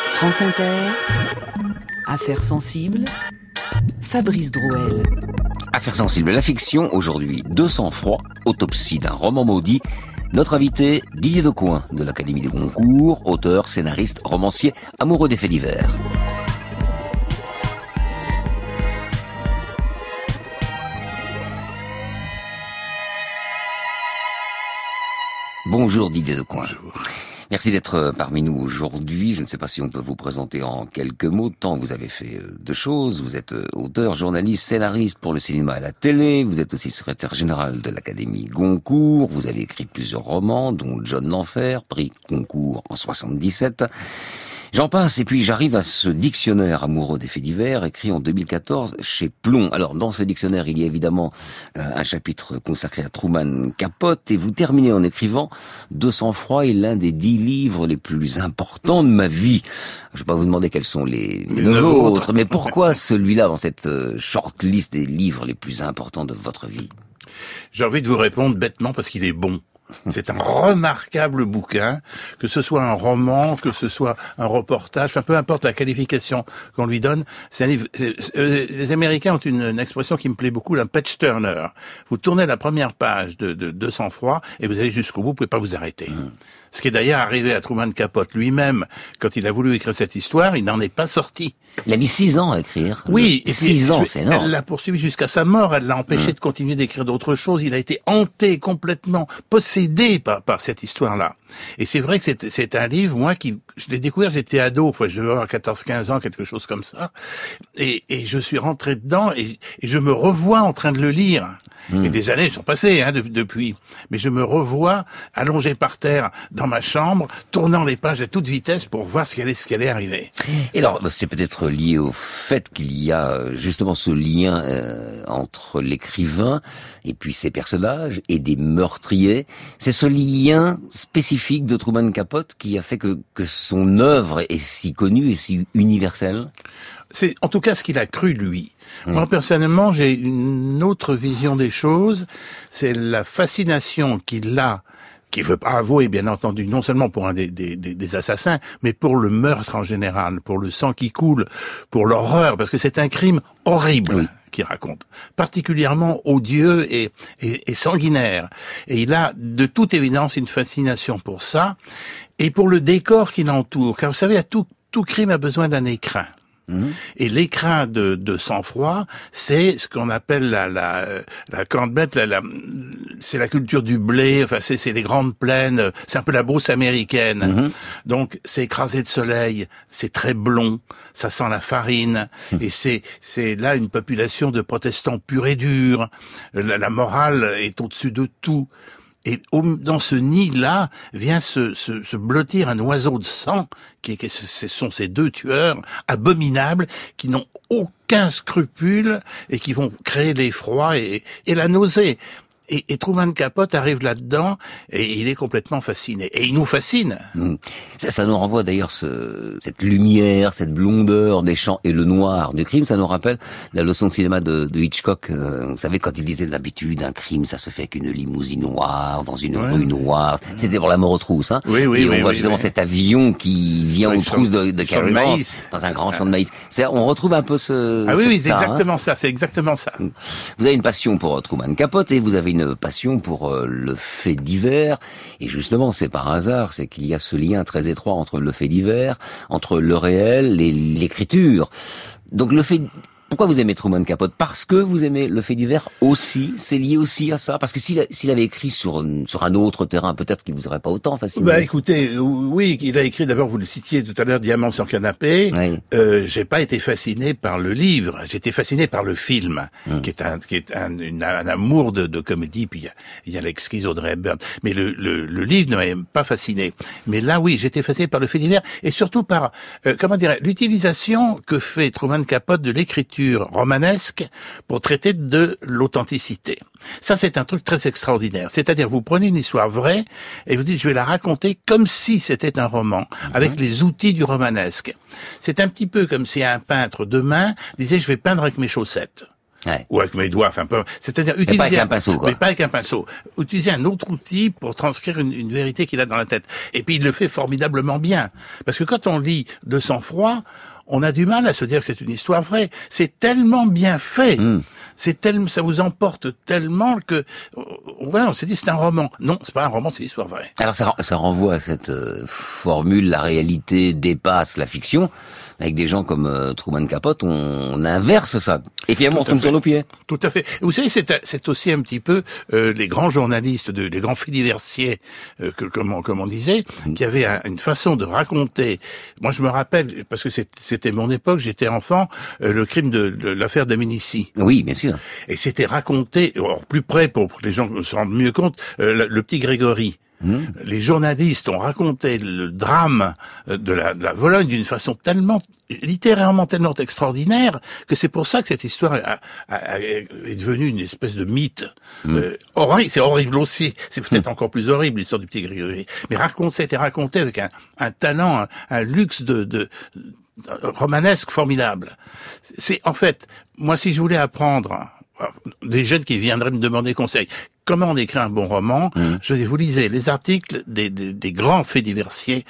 Speaker 2: France Inter, Affaires sensibles, Fabrice Drouel.
Speaker 1: Affaires sensibles, la fiction, aujourd'hui, 200 froid, autopsie d'un roman maudit. Notre invité, Didier Decoing, de l'Académie des Goncourt, auteur, scénariste, romancier, amoureux des faits divers. Bonjour Didier Decoing. Merci d'être euh, parmi nous aujourd'hui. Je ne sais pas si on peut vous présenter en quelques mots, tant vous avez fait euh, de choses. Vous êtes euh, auteur, journaliste, scénariste pour le cinéma et la télé. Vous êtes aussi secrétaire général de l'Académie Goncourt. Vous avez écrit plusieurs romans, dont John l'Enfer, prix Goncourt en 77. J'en passe et puis j'arrive à ce dictionnaire amoureux des faits divers écrit en 2014 chez Plomb. Alors dans ce dictionnaire il y a évidemment euh, un chapitre consacré à Truman Capote et vous terminez en écrivant 200 froid est l'un des dix livres les plus importants de ma vie. Je vais pas vous demander quels sont les, les vôtres, mais pourquoi [laughs] celui-là dans cette euh, short list des livres les plus importants de votre vie?
Speaker 15: J'ai envie de vous répondre bêtement parce qu'il est bon. C'est un remarquable bouquin, que ce soit un roman, que ce soit un reportage, enfin peu importe la qualification qu'on lui donne. Un livre. euh, Les Américains ont une, expression qui me plaît beaucoup, la patch turner. Vous tournez la première page de, de 200 froid et vous allez jusqu'au bout, vous pouvez pas vous arrêter. Ce qui est d'ailleurs arrivé à Truman Capote lui-même, quand il a voulu écrire cette histoire, il n'en est pas sorti.
Speaker 1: Il a mis six ans à écrire.
Speaker 15: Oui,
Speaker 1: et six ans, c'est énorme.
Speaker 15: Elle l'a poursuivi jusqu'à sa mort. Elle l'a empêché
Speaker 1: Mm.
Speaker 15: de continuer d'écrire d'autres choses. Il a été hanté complètement, possédé par, par cette histoire-là. Et c'est vrai que c'est, c'est un livre, moi, qui, je l'ai découvert, j'étais ado, enfin, je devais avoir 14, 15 ans, quelque chose comme ça. Et, et je suis rentré dedans et, et je me revois en train de le lire.
Speaker 1: Mm.
Speaker 15: Et des années sont passées hein, de- depuis. Mais je me revois allongé par terre dans ma chambre, tournant les pages à toute vitesse pour voir ce qui allait, ce qui allait arriver.
Speaker 1: Et alors, c'est peut-être lié au fait qu'il y a euh, justement ce lien euh, entre l'écrivain et puis ses personnages et des meurtriers. C'est ce lien spécifique de Truman Capote qui a fait que, que son œuvre est si connue et si universelle?
Speaker 15: C'est en tout cas ce qu'il a cru lui. Moi personnellement, j'ai une autre vision des choses. C'est la fascination qu'il a, qu'il veut pas avouer, bien entendu, non seulement pour un des, des, des- des assassins, mais pour le meurtre en général, pour le sang qui coule, pour l'horreur, parce que c'est un crime horrible. qu'il raconte, particulièrement odieux et, et, et sanguinaire. Et il a de toute évidence une fascination pour ça et pour le décor qui l'entoure. Car vous savez, à tout, tout crime a besoin d'un écrin. Et l'écrin de, de sang-froid, c'est ce qu'on appelle la la euh, la cornbette, la, la- c'est la culture du blé. Enfin, c'est c'est les grandes plaines. C'est un peu la brousse américaine. Donc, c'est écrasé de soleil, c'est très blond, ça sent la farine, et c'est c'est là une population de protestants purs et durs. La, la morale est au-dessus de tout. Et dans ce nid-là vient se, se, blottir un oiseau de sang, qui, ce sont ces deux tueurs abominables qui n'ont aucun scrupule et qui vont créer l'effroi et la nausée. Et, et Truman Capote arrive là-dedans et il est complètement fasciné. Et il nous fascine.
Speaker 1: Mm. Ça, ça nous renvoie d'ailleurs ce, cette lumière, cette blondeur des champs et le noir du crime. Ça nous rappelle la leçon de cinéma de, de Hitchcock. euh, vous savez, quand il disait d'habitude, un crime, ça se fait avec une limousine noire, dans une
Speaker 15: Ouais.
Speaker 1: rue noire. C'était pour la mort aux trousses. Hein.
Speaker 15: Oui, oui,
Speaker 1: et on voit justement cet avion qui vient aux trousses de, de dans un grand champ de maïs. On retrouve un peu ce...
Speaker 15: Ah oui, c'est
Speaker 1: ça, hein.
Speaker 15: exactement ça, c'est exactement ça.
Speaker 1: Vous avez une passion pour euh, Truman Capote et vous avez une passion pour euh, le fait divers. Et justement, c'est par hasard, c'est qu'il y a ce lien très étroit entre le fait divers, entre le réel et l'écriture. Donc le fait... Pourquoi vous aimez Truman Capote? Parce que vous aimez le fait divers aussi C'est lié aussi à ça Parce que s'il avait écrit sur, sur un autre terrain, peut-être qu'il vous aurait pas autant fasciné.
Speaker 15: Bah écoutez, euh, oui, il a écrit d'abord, vous le citiez tout à l'heure, Diamant sur canapé. Euh, j'ai pas été fasciné par le livre, été fasciné par le film, qui est un qui est un, une- un amour de, de comédie. Puis il y a, a l'exquise Audrey Hepburn. Mais le, le, le livre ne m'a pas fasciné. Mais là, oui, j'étais fasciné par le fait divers et surtout par euh, comment dire l'utilisation que fait Truman Capote de l'écriture romanesque pour traiter de l'authenticité. Ça, c'est un truc très extraordinaire. C'est-à-dire, vous prenez une histoire vraie et vous dites, je vais la raconter comme si c'était un roman, avec les outils du romanesque. C'est un petit peu comme si un peintre demain disait, je vais peindre avec mes chaussettes. Ou avec mes doigts, enfin, peu- c'est-à-dire
Speaker 1: pas
Speaker 15: utiliser
Speaker 1: avec un pinceau, quoi.
Speaker 15: mais pas avec un pinceau. Utiliser un autre outil pour transcrire une, une vérité qu'il a dans la tête. Et puis il le fait formidablement bien, parce que quand on lit de sang-froid, on a du mal à se dire que c'est une histoire vraie. C'est tellement bien fait,
Speaker 1: Hmm.
Speaker 15: c'est tellement, ça vous emporte tellement que, euh, ouais, on s'est dit c'est un roman. Non, c'est pas un roman, c'est une histoire vraie.
Speaker 1: Alors ça, ça renvoie à cette euh, formule, la réalité dépasse la fiction. Avec des gens comme euh, Truman Capote, on, on inverse ça. Et finalement, on tombe sur nos pieds.
Speaker 15: Tout à fait. Et vous savez, c'est aussi un petit peu euh, les grands journalistes, de, les grands faits diversiers, euh, que, comme, on, comme on disait, qui avaient un- une façon de raconter. Moi, je me rappelle, parce que c'était mon époque, j'étais enfant, euh, le crime de, de l'affaire Dominici.
Speaker 1: Oui, bien sûr.
Speaker 15: Et c'était raconté, alors plus près pour que les gens se rendent mieux compte, euh, le, le petit Grégory. Les journalistes ont raconté le drame euh, de la, de la Vologne d'une façon tellement, littérairement tellement extraordinaire que c'est pour ça que cette histoire a- a- a- est devenue une espèce de mythe. Euh, horrible, c'est horrible aussi. C'est peut-être encore plus horrible l'histoire du petit Grégory. Mais raconte, ça a été raconté avec un, un talent, un, un luxe de, de, romanesque formidable. C'est en fait, moi si je voulais apprendre des jeunes qui viendraient me demander conseil. Comment on écrit un bon roman Je dis, vous lisez les articles des, des, des grands faits diversiers,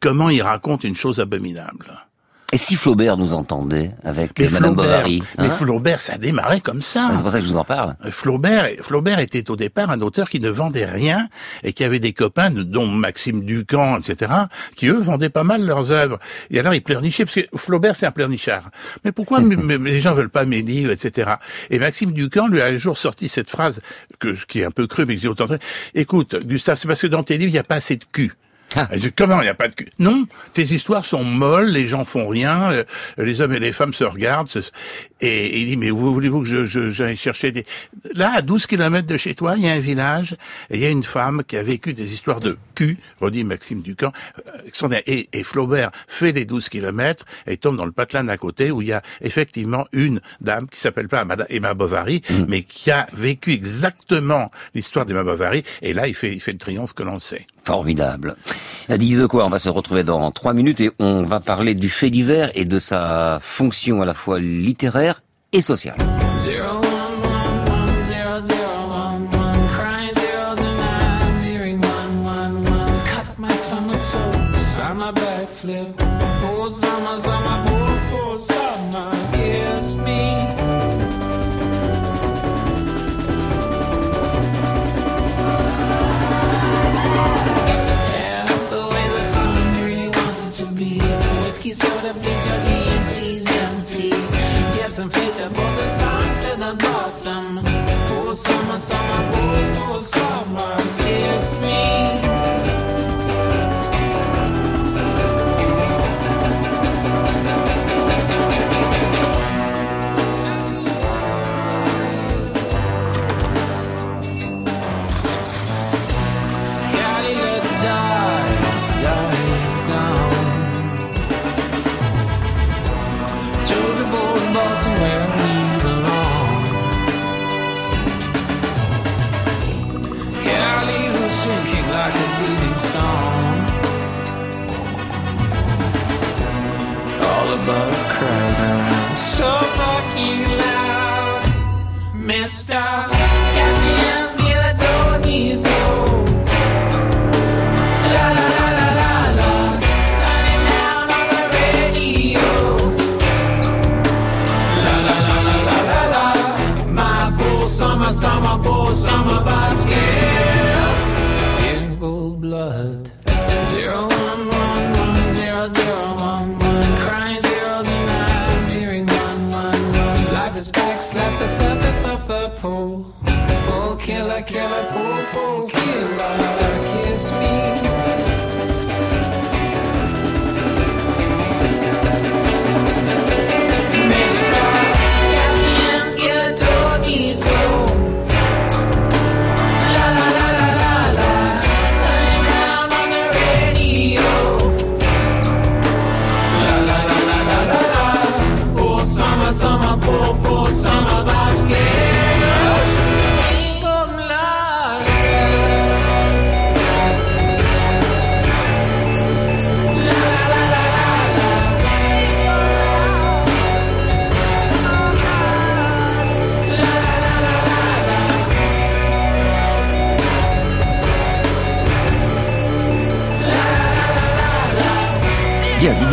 Speaker 15: comment ils racontent une chose abominable.
Speaker 1: Et si Flaubert nous entendait avec
Speaker 15: Mais
Speaker 1: Madame
Speaker 15: Flaubert,
Speaker 1: Bovary
Speaker 15: mais
Speaker 1: hein
Speaker 15: Flaubert, ça a démarré comme ça.
Speaker 1: C'est pour ça que je vous en parle.
Speaker 15: Flaubert, Flaubert était au départ un auteur qui ne vendait rien et qui avait des copains, dont Maxime Ducamp, etc., qui eux vendaient pas mal leurs œuvres. Et alors il pleurnichait, parce que Flaubert c'est un pleurnichard. Mais pourquoi [laughs] les gens veulent pas mes livres, etc. Et Maxime Ducamp lui a un jour sorti cette phrase que qui est un peu crue, mais que j'ai autant Écoute, Gustave, c'est parce que dans tes livres il n'y a pas assez de cul. Elle dit, comment il n'y a pas de cul Non, tes histoires sont molles, les gens font rien, euh, les hommes et les femmes se regardent. se- Et, et il dit, mais où voulez-vous que je, je- j'aille chercher des... Là, à 12 kilomètres de chez toi, il y a un village, et il y a une femme qui a vécu des histoires de cul, redit Maxime Ducamp. euh. Et, et Flaubert fait les 12 kilomètres et tombe dans le patelin d'à côté où il y a effectivement une dame qui s'appelle pas Madame Emma Bovary, mais qui a vécu exactement l'histoire d'Emma Bovary. Et là, il fait, il fait le triomphe que l'on sait.
Speaker 1: Formidable. Didier de quoi On va se retrouver dans trois minutes et on va parler du fait divers et de sa fonction à la fois littéraire et sociale.
Speaker 9: so the beats your dream she's empty. Jepsen the song to the bottom. Pull someone, someone, pull, pull someone, kiss me. The surface of the pool. Pull killer, killer, pull, pull killer, kiss me.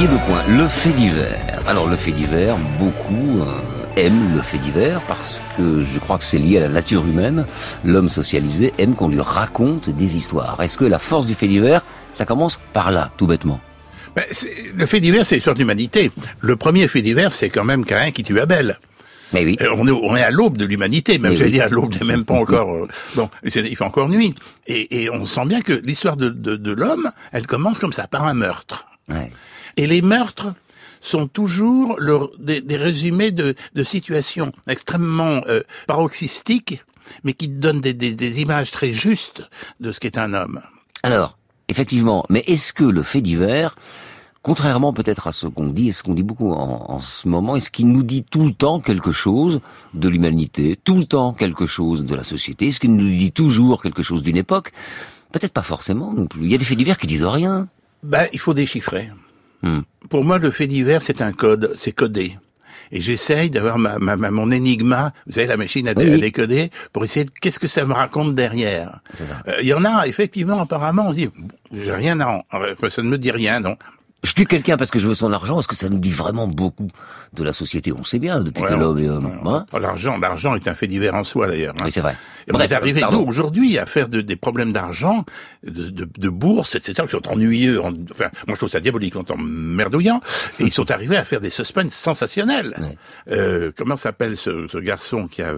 Speaker 1: Decoing, le fait divers. Alors le fait divers, beaucoup euh, aiment le fait divers parce que je crois que c'est lié à la nature humaine. L'homme socialisé aime qu'on lui raconte des histoires. Est-ce que la force du fait divers, ça commence par là, tout bêtement?
Speaker 15: Ben, le fait divers, c'est l'histoire de l'humanité. Le premier fait divers, c'est quand même Caïn qui tue Abel.
Speaker 1: Mais oui.
Speaker 15: on, est, on est à l'aube de l'humanité, même j'allais
Speaker 1: oui.
Speaker 15: dire à l'aube, même pas encore. euh, bon, il fait encore nuit. Et, et on sent bien que l'histoire de, de, de l'homme, elle commence comme ça, par un meurtre. Et les meurtres sont toujours le- des, des résumés de, de situations extrêmement euh, paroxystiques, mais qui donnent des, des, des images très justes de ce qu'est un homme.
Speaker 1: Alors, effectivement, mais est-ce que le fait divers, contrairement peut-être à ce qu'on dit, et ce qu'on dit beaucoup en, en ce moment, est-ce qu'il nous dit tout le temps quelque chose de l'humanité, tout le temps quelque chose de la société? Est-ce qu'il nous dit toujours quelque chose d'une époque? Peut-être pas forcément non plus. Il y a des faits divers qui disent rien.
Speaker 15: Ben, il faut déchiffrer.
Speaker 1: Hmm.
Speaker 15: Pour moi, le fait divers, c'est un code, c'est codé. Et j'essaye d'avoir ma, ma, ma- mon énigma, vous savez, la machine à, dé-
Speaker 1: Oui.
Speaker 15: à décoder, pour essayer de qu'est-ce que ça me raconte derrière. Euh, Il y en a, effectivement, apparemment, on se dit, j'ai rien à enfin, ça ne me dit rien, non.
Speaker 1: Je tue quelqu'un parce que je veux son argent. Est-ce que ça nous dit vraiment beaucoup de la société? On sait bien depuis que l'homme est homme. Hein?
Speaker 15: L'argent, l'argent est un fait divers en soi d'ailleurs.
Speaker 1: oui, c'est vrai.
Speaker 15: Et on est arrivé nous aujourd'hui à faire de, des problèmes d'argent, de, de, de, bourse, etc. qui sont ennuyeux. enfin, moi je trouve ça diabolique, merdouillant. [laughs] Et ils sont arrivés à faire des suspens sensationnels. Euh, comment s'appelle ce, ce garçon qui a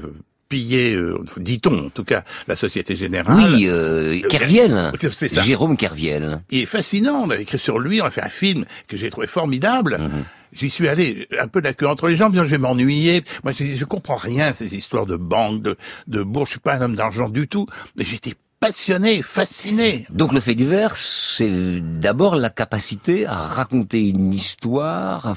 Speaker 15: pillé, euh, dit-on en tout cas, la Société Générale.
Speaker 1: Oui, euh, Kerviel. C'est ça. Jérôme Kerviel.
Speaker 15: Il est fascinant, on a écrit sur lui, on a fait un film que j'ai trouvé formidable. Mhm. J'y suis allé un peu la queue entre les jambes, je vais m'ennuyer. Moi, je, je comprends rien ces histoires de banque, de, de bourse. Je suis pas un homme d'argent du tout, mais j'étais passionné, fasciné.
Speaker 1: Donc le fait divers, c'est d'abord la capacité à raconter une histoire, à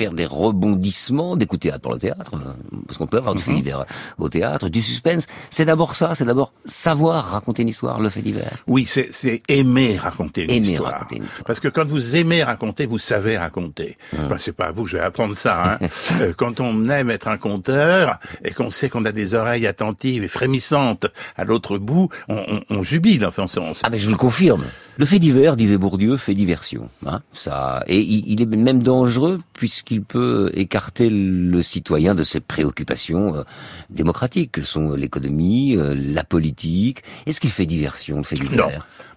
Speaker 1: faire des rebondissements, d'écouter pour le théâtre, euh, parce qu'on peut avoir du fait mhm. divers au théâtre, du suspense. C'est d'abord ça, c'est d'abord savoir raconter une histoire, le fait divers.
Speaker 15: Oui, c'est aimer raconter une aimer Raconter une histoire. Parce que quand vous aimez raconter, vous savez raconter. Ben, c'est pas à vous que je vais apprendre ça. Hein. [laughs] Euh, quand on aime être un conteur et qu'on sait qu'on a des oreilles attentives et frémissantes à l'autre bout, on, on, jubile. Enfin, on,
Speaker 1: Ah mais je vous le confirme. Le fait divers, disait Bourdieu, fait diversion. Hein, ça, et il, est même dangereux puisqu'il peut écarter le citoyen de ses préoccupations euh, démocratiques, que sont l'économie, euh, la politique. Est-ce qu'il fait diversion, le fait divers?
Speaker 15: Non,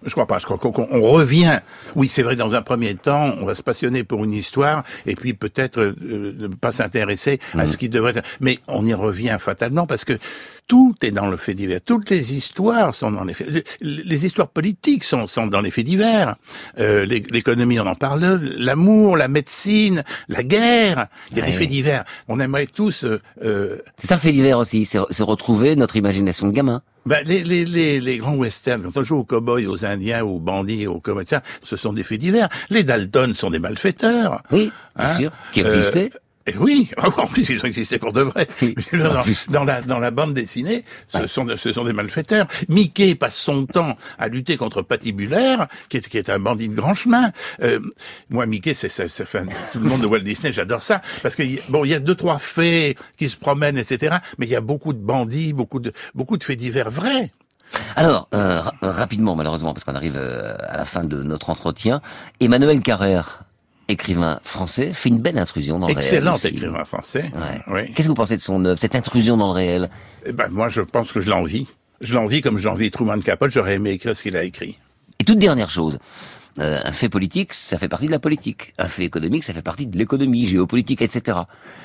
Speaker 15: je crois pas. Je crois qu'on revient. Oui, c'est vrai. Dans un premier temps, on va se passionner pour une histoire et puis peut-être euh, ne pas s'intéresser à mmh. ce qui devrait. être... Mais on y revient fatalement parce que tout est dans le fait divers. Toutes les histoires sont dans les faits. Les, histoires politiques sont, sont dans les faits divers. Euh, L'économie, on en parle. L'amour, la médecine, la guerre. Il y a des faits divers. On aimerait tous. Euh,
Speaker 1: euh, C'est ça, fait divers aussi. C'est retrouver notre imagination de gamin.
Speaker 15: Ben, les, les, les, les, grands westerns, quand on joue aux cow-boys, aux indiens, aux bandits, aux comédiens, ce sont des faits divers. Les Dalton sont des malfaiteurs.
Speaker 1: Oui, bien hein. sûr, qui existaient. Euh,
Speaker 15: et oui, [laughs] en plus ils ont existé pour de vrai. [laughs] dans, la, dans la bande dessinée, ce, sont, ce sont des malfaiteurs. Mickey passe son temps à lutter contre Patibulaire, qui est, qui est un bandit de grand chemin. Euh, moi, Mickey, c'est ça, tout le monde de Walt Disney, j'adore ça, parce que bon, il y a deux trois faits qui se promènent, etc. Mais il y a beaucoup de bandits, beaucoup de beaucoup de faits divers vrais.
Speaker 1: Alors, euh, rapidement, malheureusement, parce qu'on arrive euh, à la fin de notre entretien, Emmanuel Carrère, écrivain français, fait une belle intrusion dans le réel.
Speaker 15: Excellent écrivain français. Oui.
Speaker 1: Qu'est-ce que vous pensez de son œuvre, cette intrusion dans le réel?
Speaker 15: Eh ben, Moi, je pense que je l'envie. Je l'envie comme j'envie Truman Capote, j'aurais aimé écrire ce qu'il a écrit.
Speaker 1: Et toute dernière chose, euh, un fait politique, ça fait partie de la politique. Un fait économique, ça fait partie de l'économie, géopolitique, etc.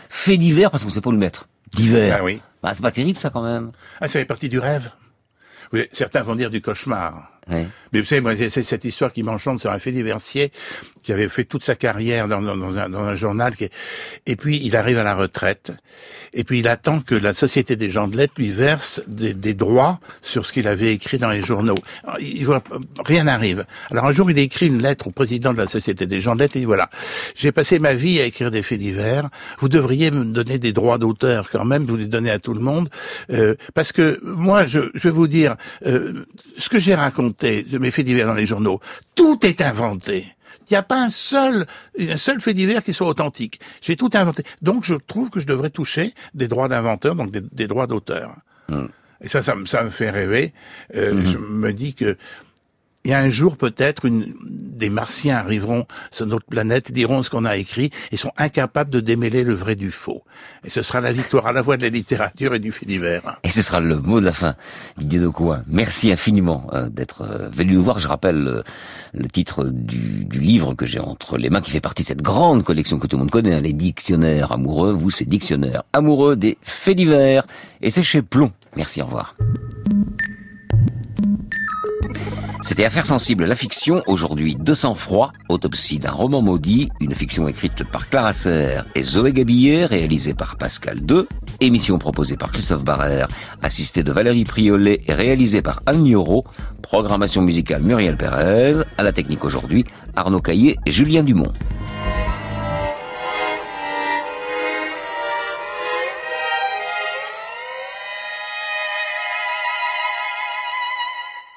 Speaker 1: Fait divers, parce qu'on sait pas le mettre. Divers.
Speaker 15: Ah oui.
Speaker 1: Bah, c'est pas terrible, ça, quand même.
Speaker 15: Ah, ça fait partie du rêve. Oui, certains vont dire du cauchemar. Mais vous savez, moi, c'est cette histoire qui m'enchante sur un fait diversier qui avait fait toute sa carrière dans, dans, un, dans un, journal. Qui Et puis, il arrive à la retraite. Et puis, il attend que la Société des gens de lettres lui verse des, des droits sur ce qu'il avait écrit dans les journaux. Il voit, rien n'arrive. Alors, un jour, il écrit une lettre au président de la Société des gens de lettres et dit, voilà, j'ai passé ma vie à écrire des faits divers. Vous devriez me donner des droits d'auteur quand même, vous les donner à tout le monde. Euh, parce que moi, je, je vais vous dire, euh, ce que j'ai raconté, de mes faits divers dans les journaux, tout est inventé. Il n'y a pas un seul, un seul fait divers qui soit authentique. J'ai tout inventé. Donc je trouve que je devrais toucher des droits d'inventeur, donc des, droits d'auteur. Hmm. Et ça, ça, me fait rêver. Euh, hmm. Je me dis que a un jour peut-être des martiens arriveront sur notre planète, diront ce qu'on a écrit et sont incapables de démêler le vrai du faux. Et ce sera la victoire à la fois de la littérature et du fait divers.
Speaker 1: Et ce sera le mot de la fin. Didier Decoing, merci infiniment euh, d'être euh, venu nous voir. Je rappelle euh, le titre du, du livre que j'ai entre les mains, qui fait partie de cette grande collection que tout le monde connaît, hein, les dictionnaires amoureux. Vous, c'est dictionnaire amoureux des faits divers. Et c'est chez Plomb. Merci, au revoir. C'était Affaire sensible, la fiction, aujourd'hui de sang-froid, autopsie d'un roman maudit, une fiction écrite par Clara Serre et Zoé Gabillet, réalisée par Pascal II, émission proposée par Christophe Barrère, assistée de Valérie Priolet et réalisée par Anne Nioro, programmation musicale Muriel Pérez, à la technique aujourd'hui, Arnaud Caillé et Julien Dumont.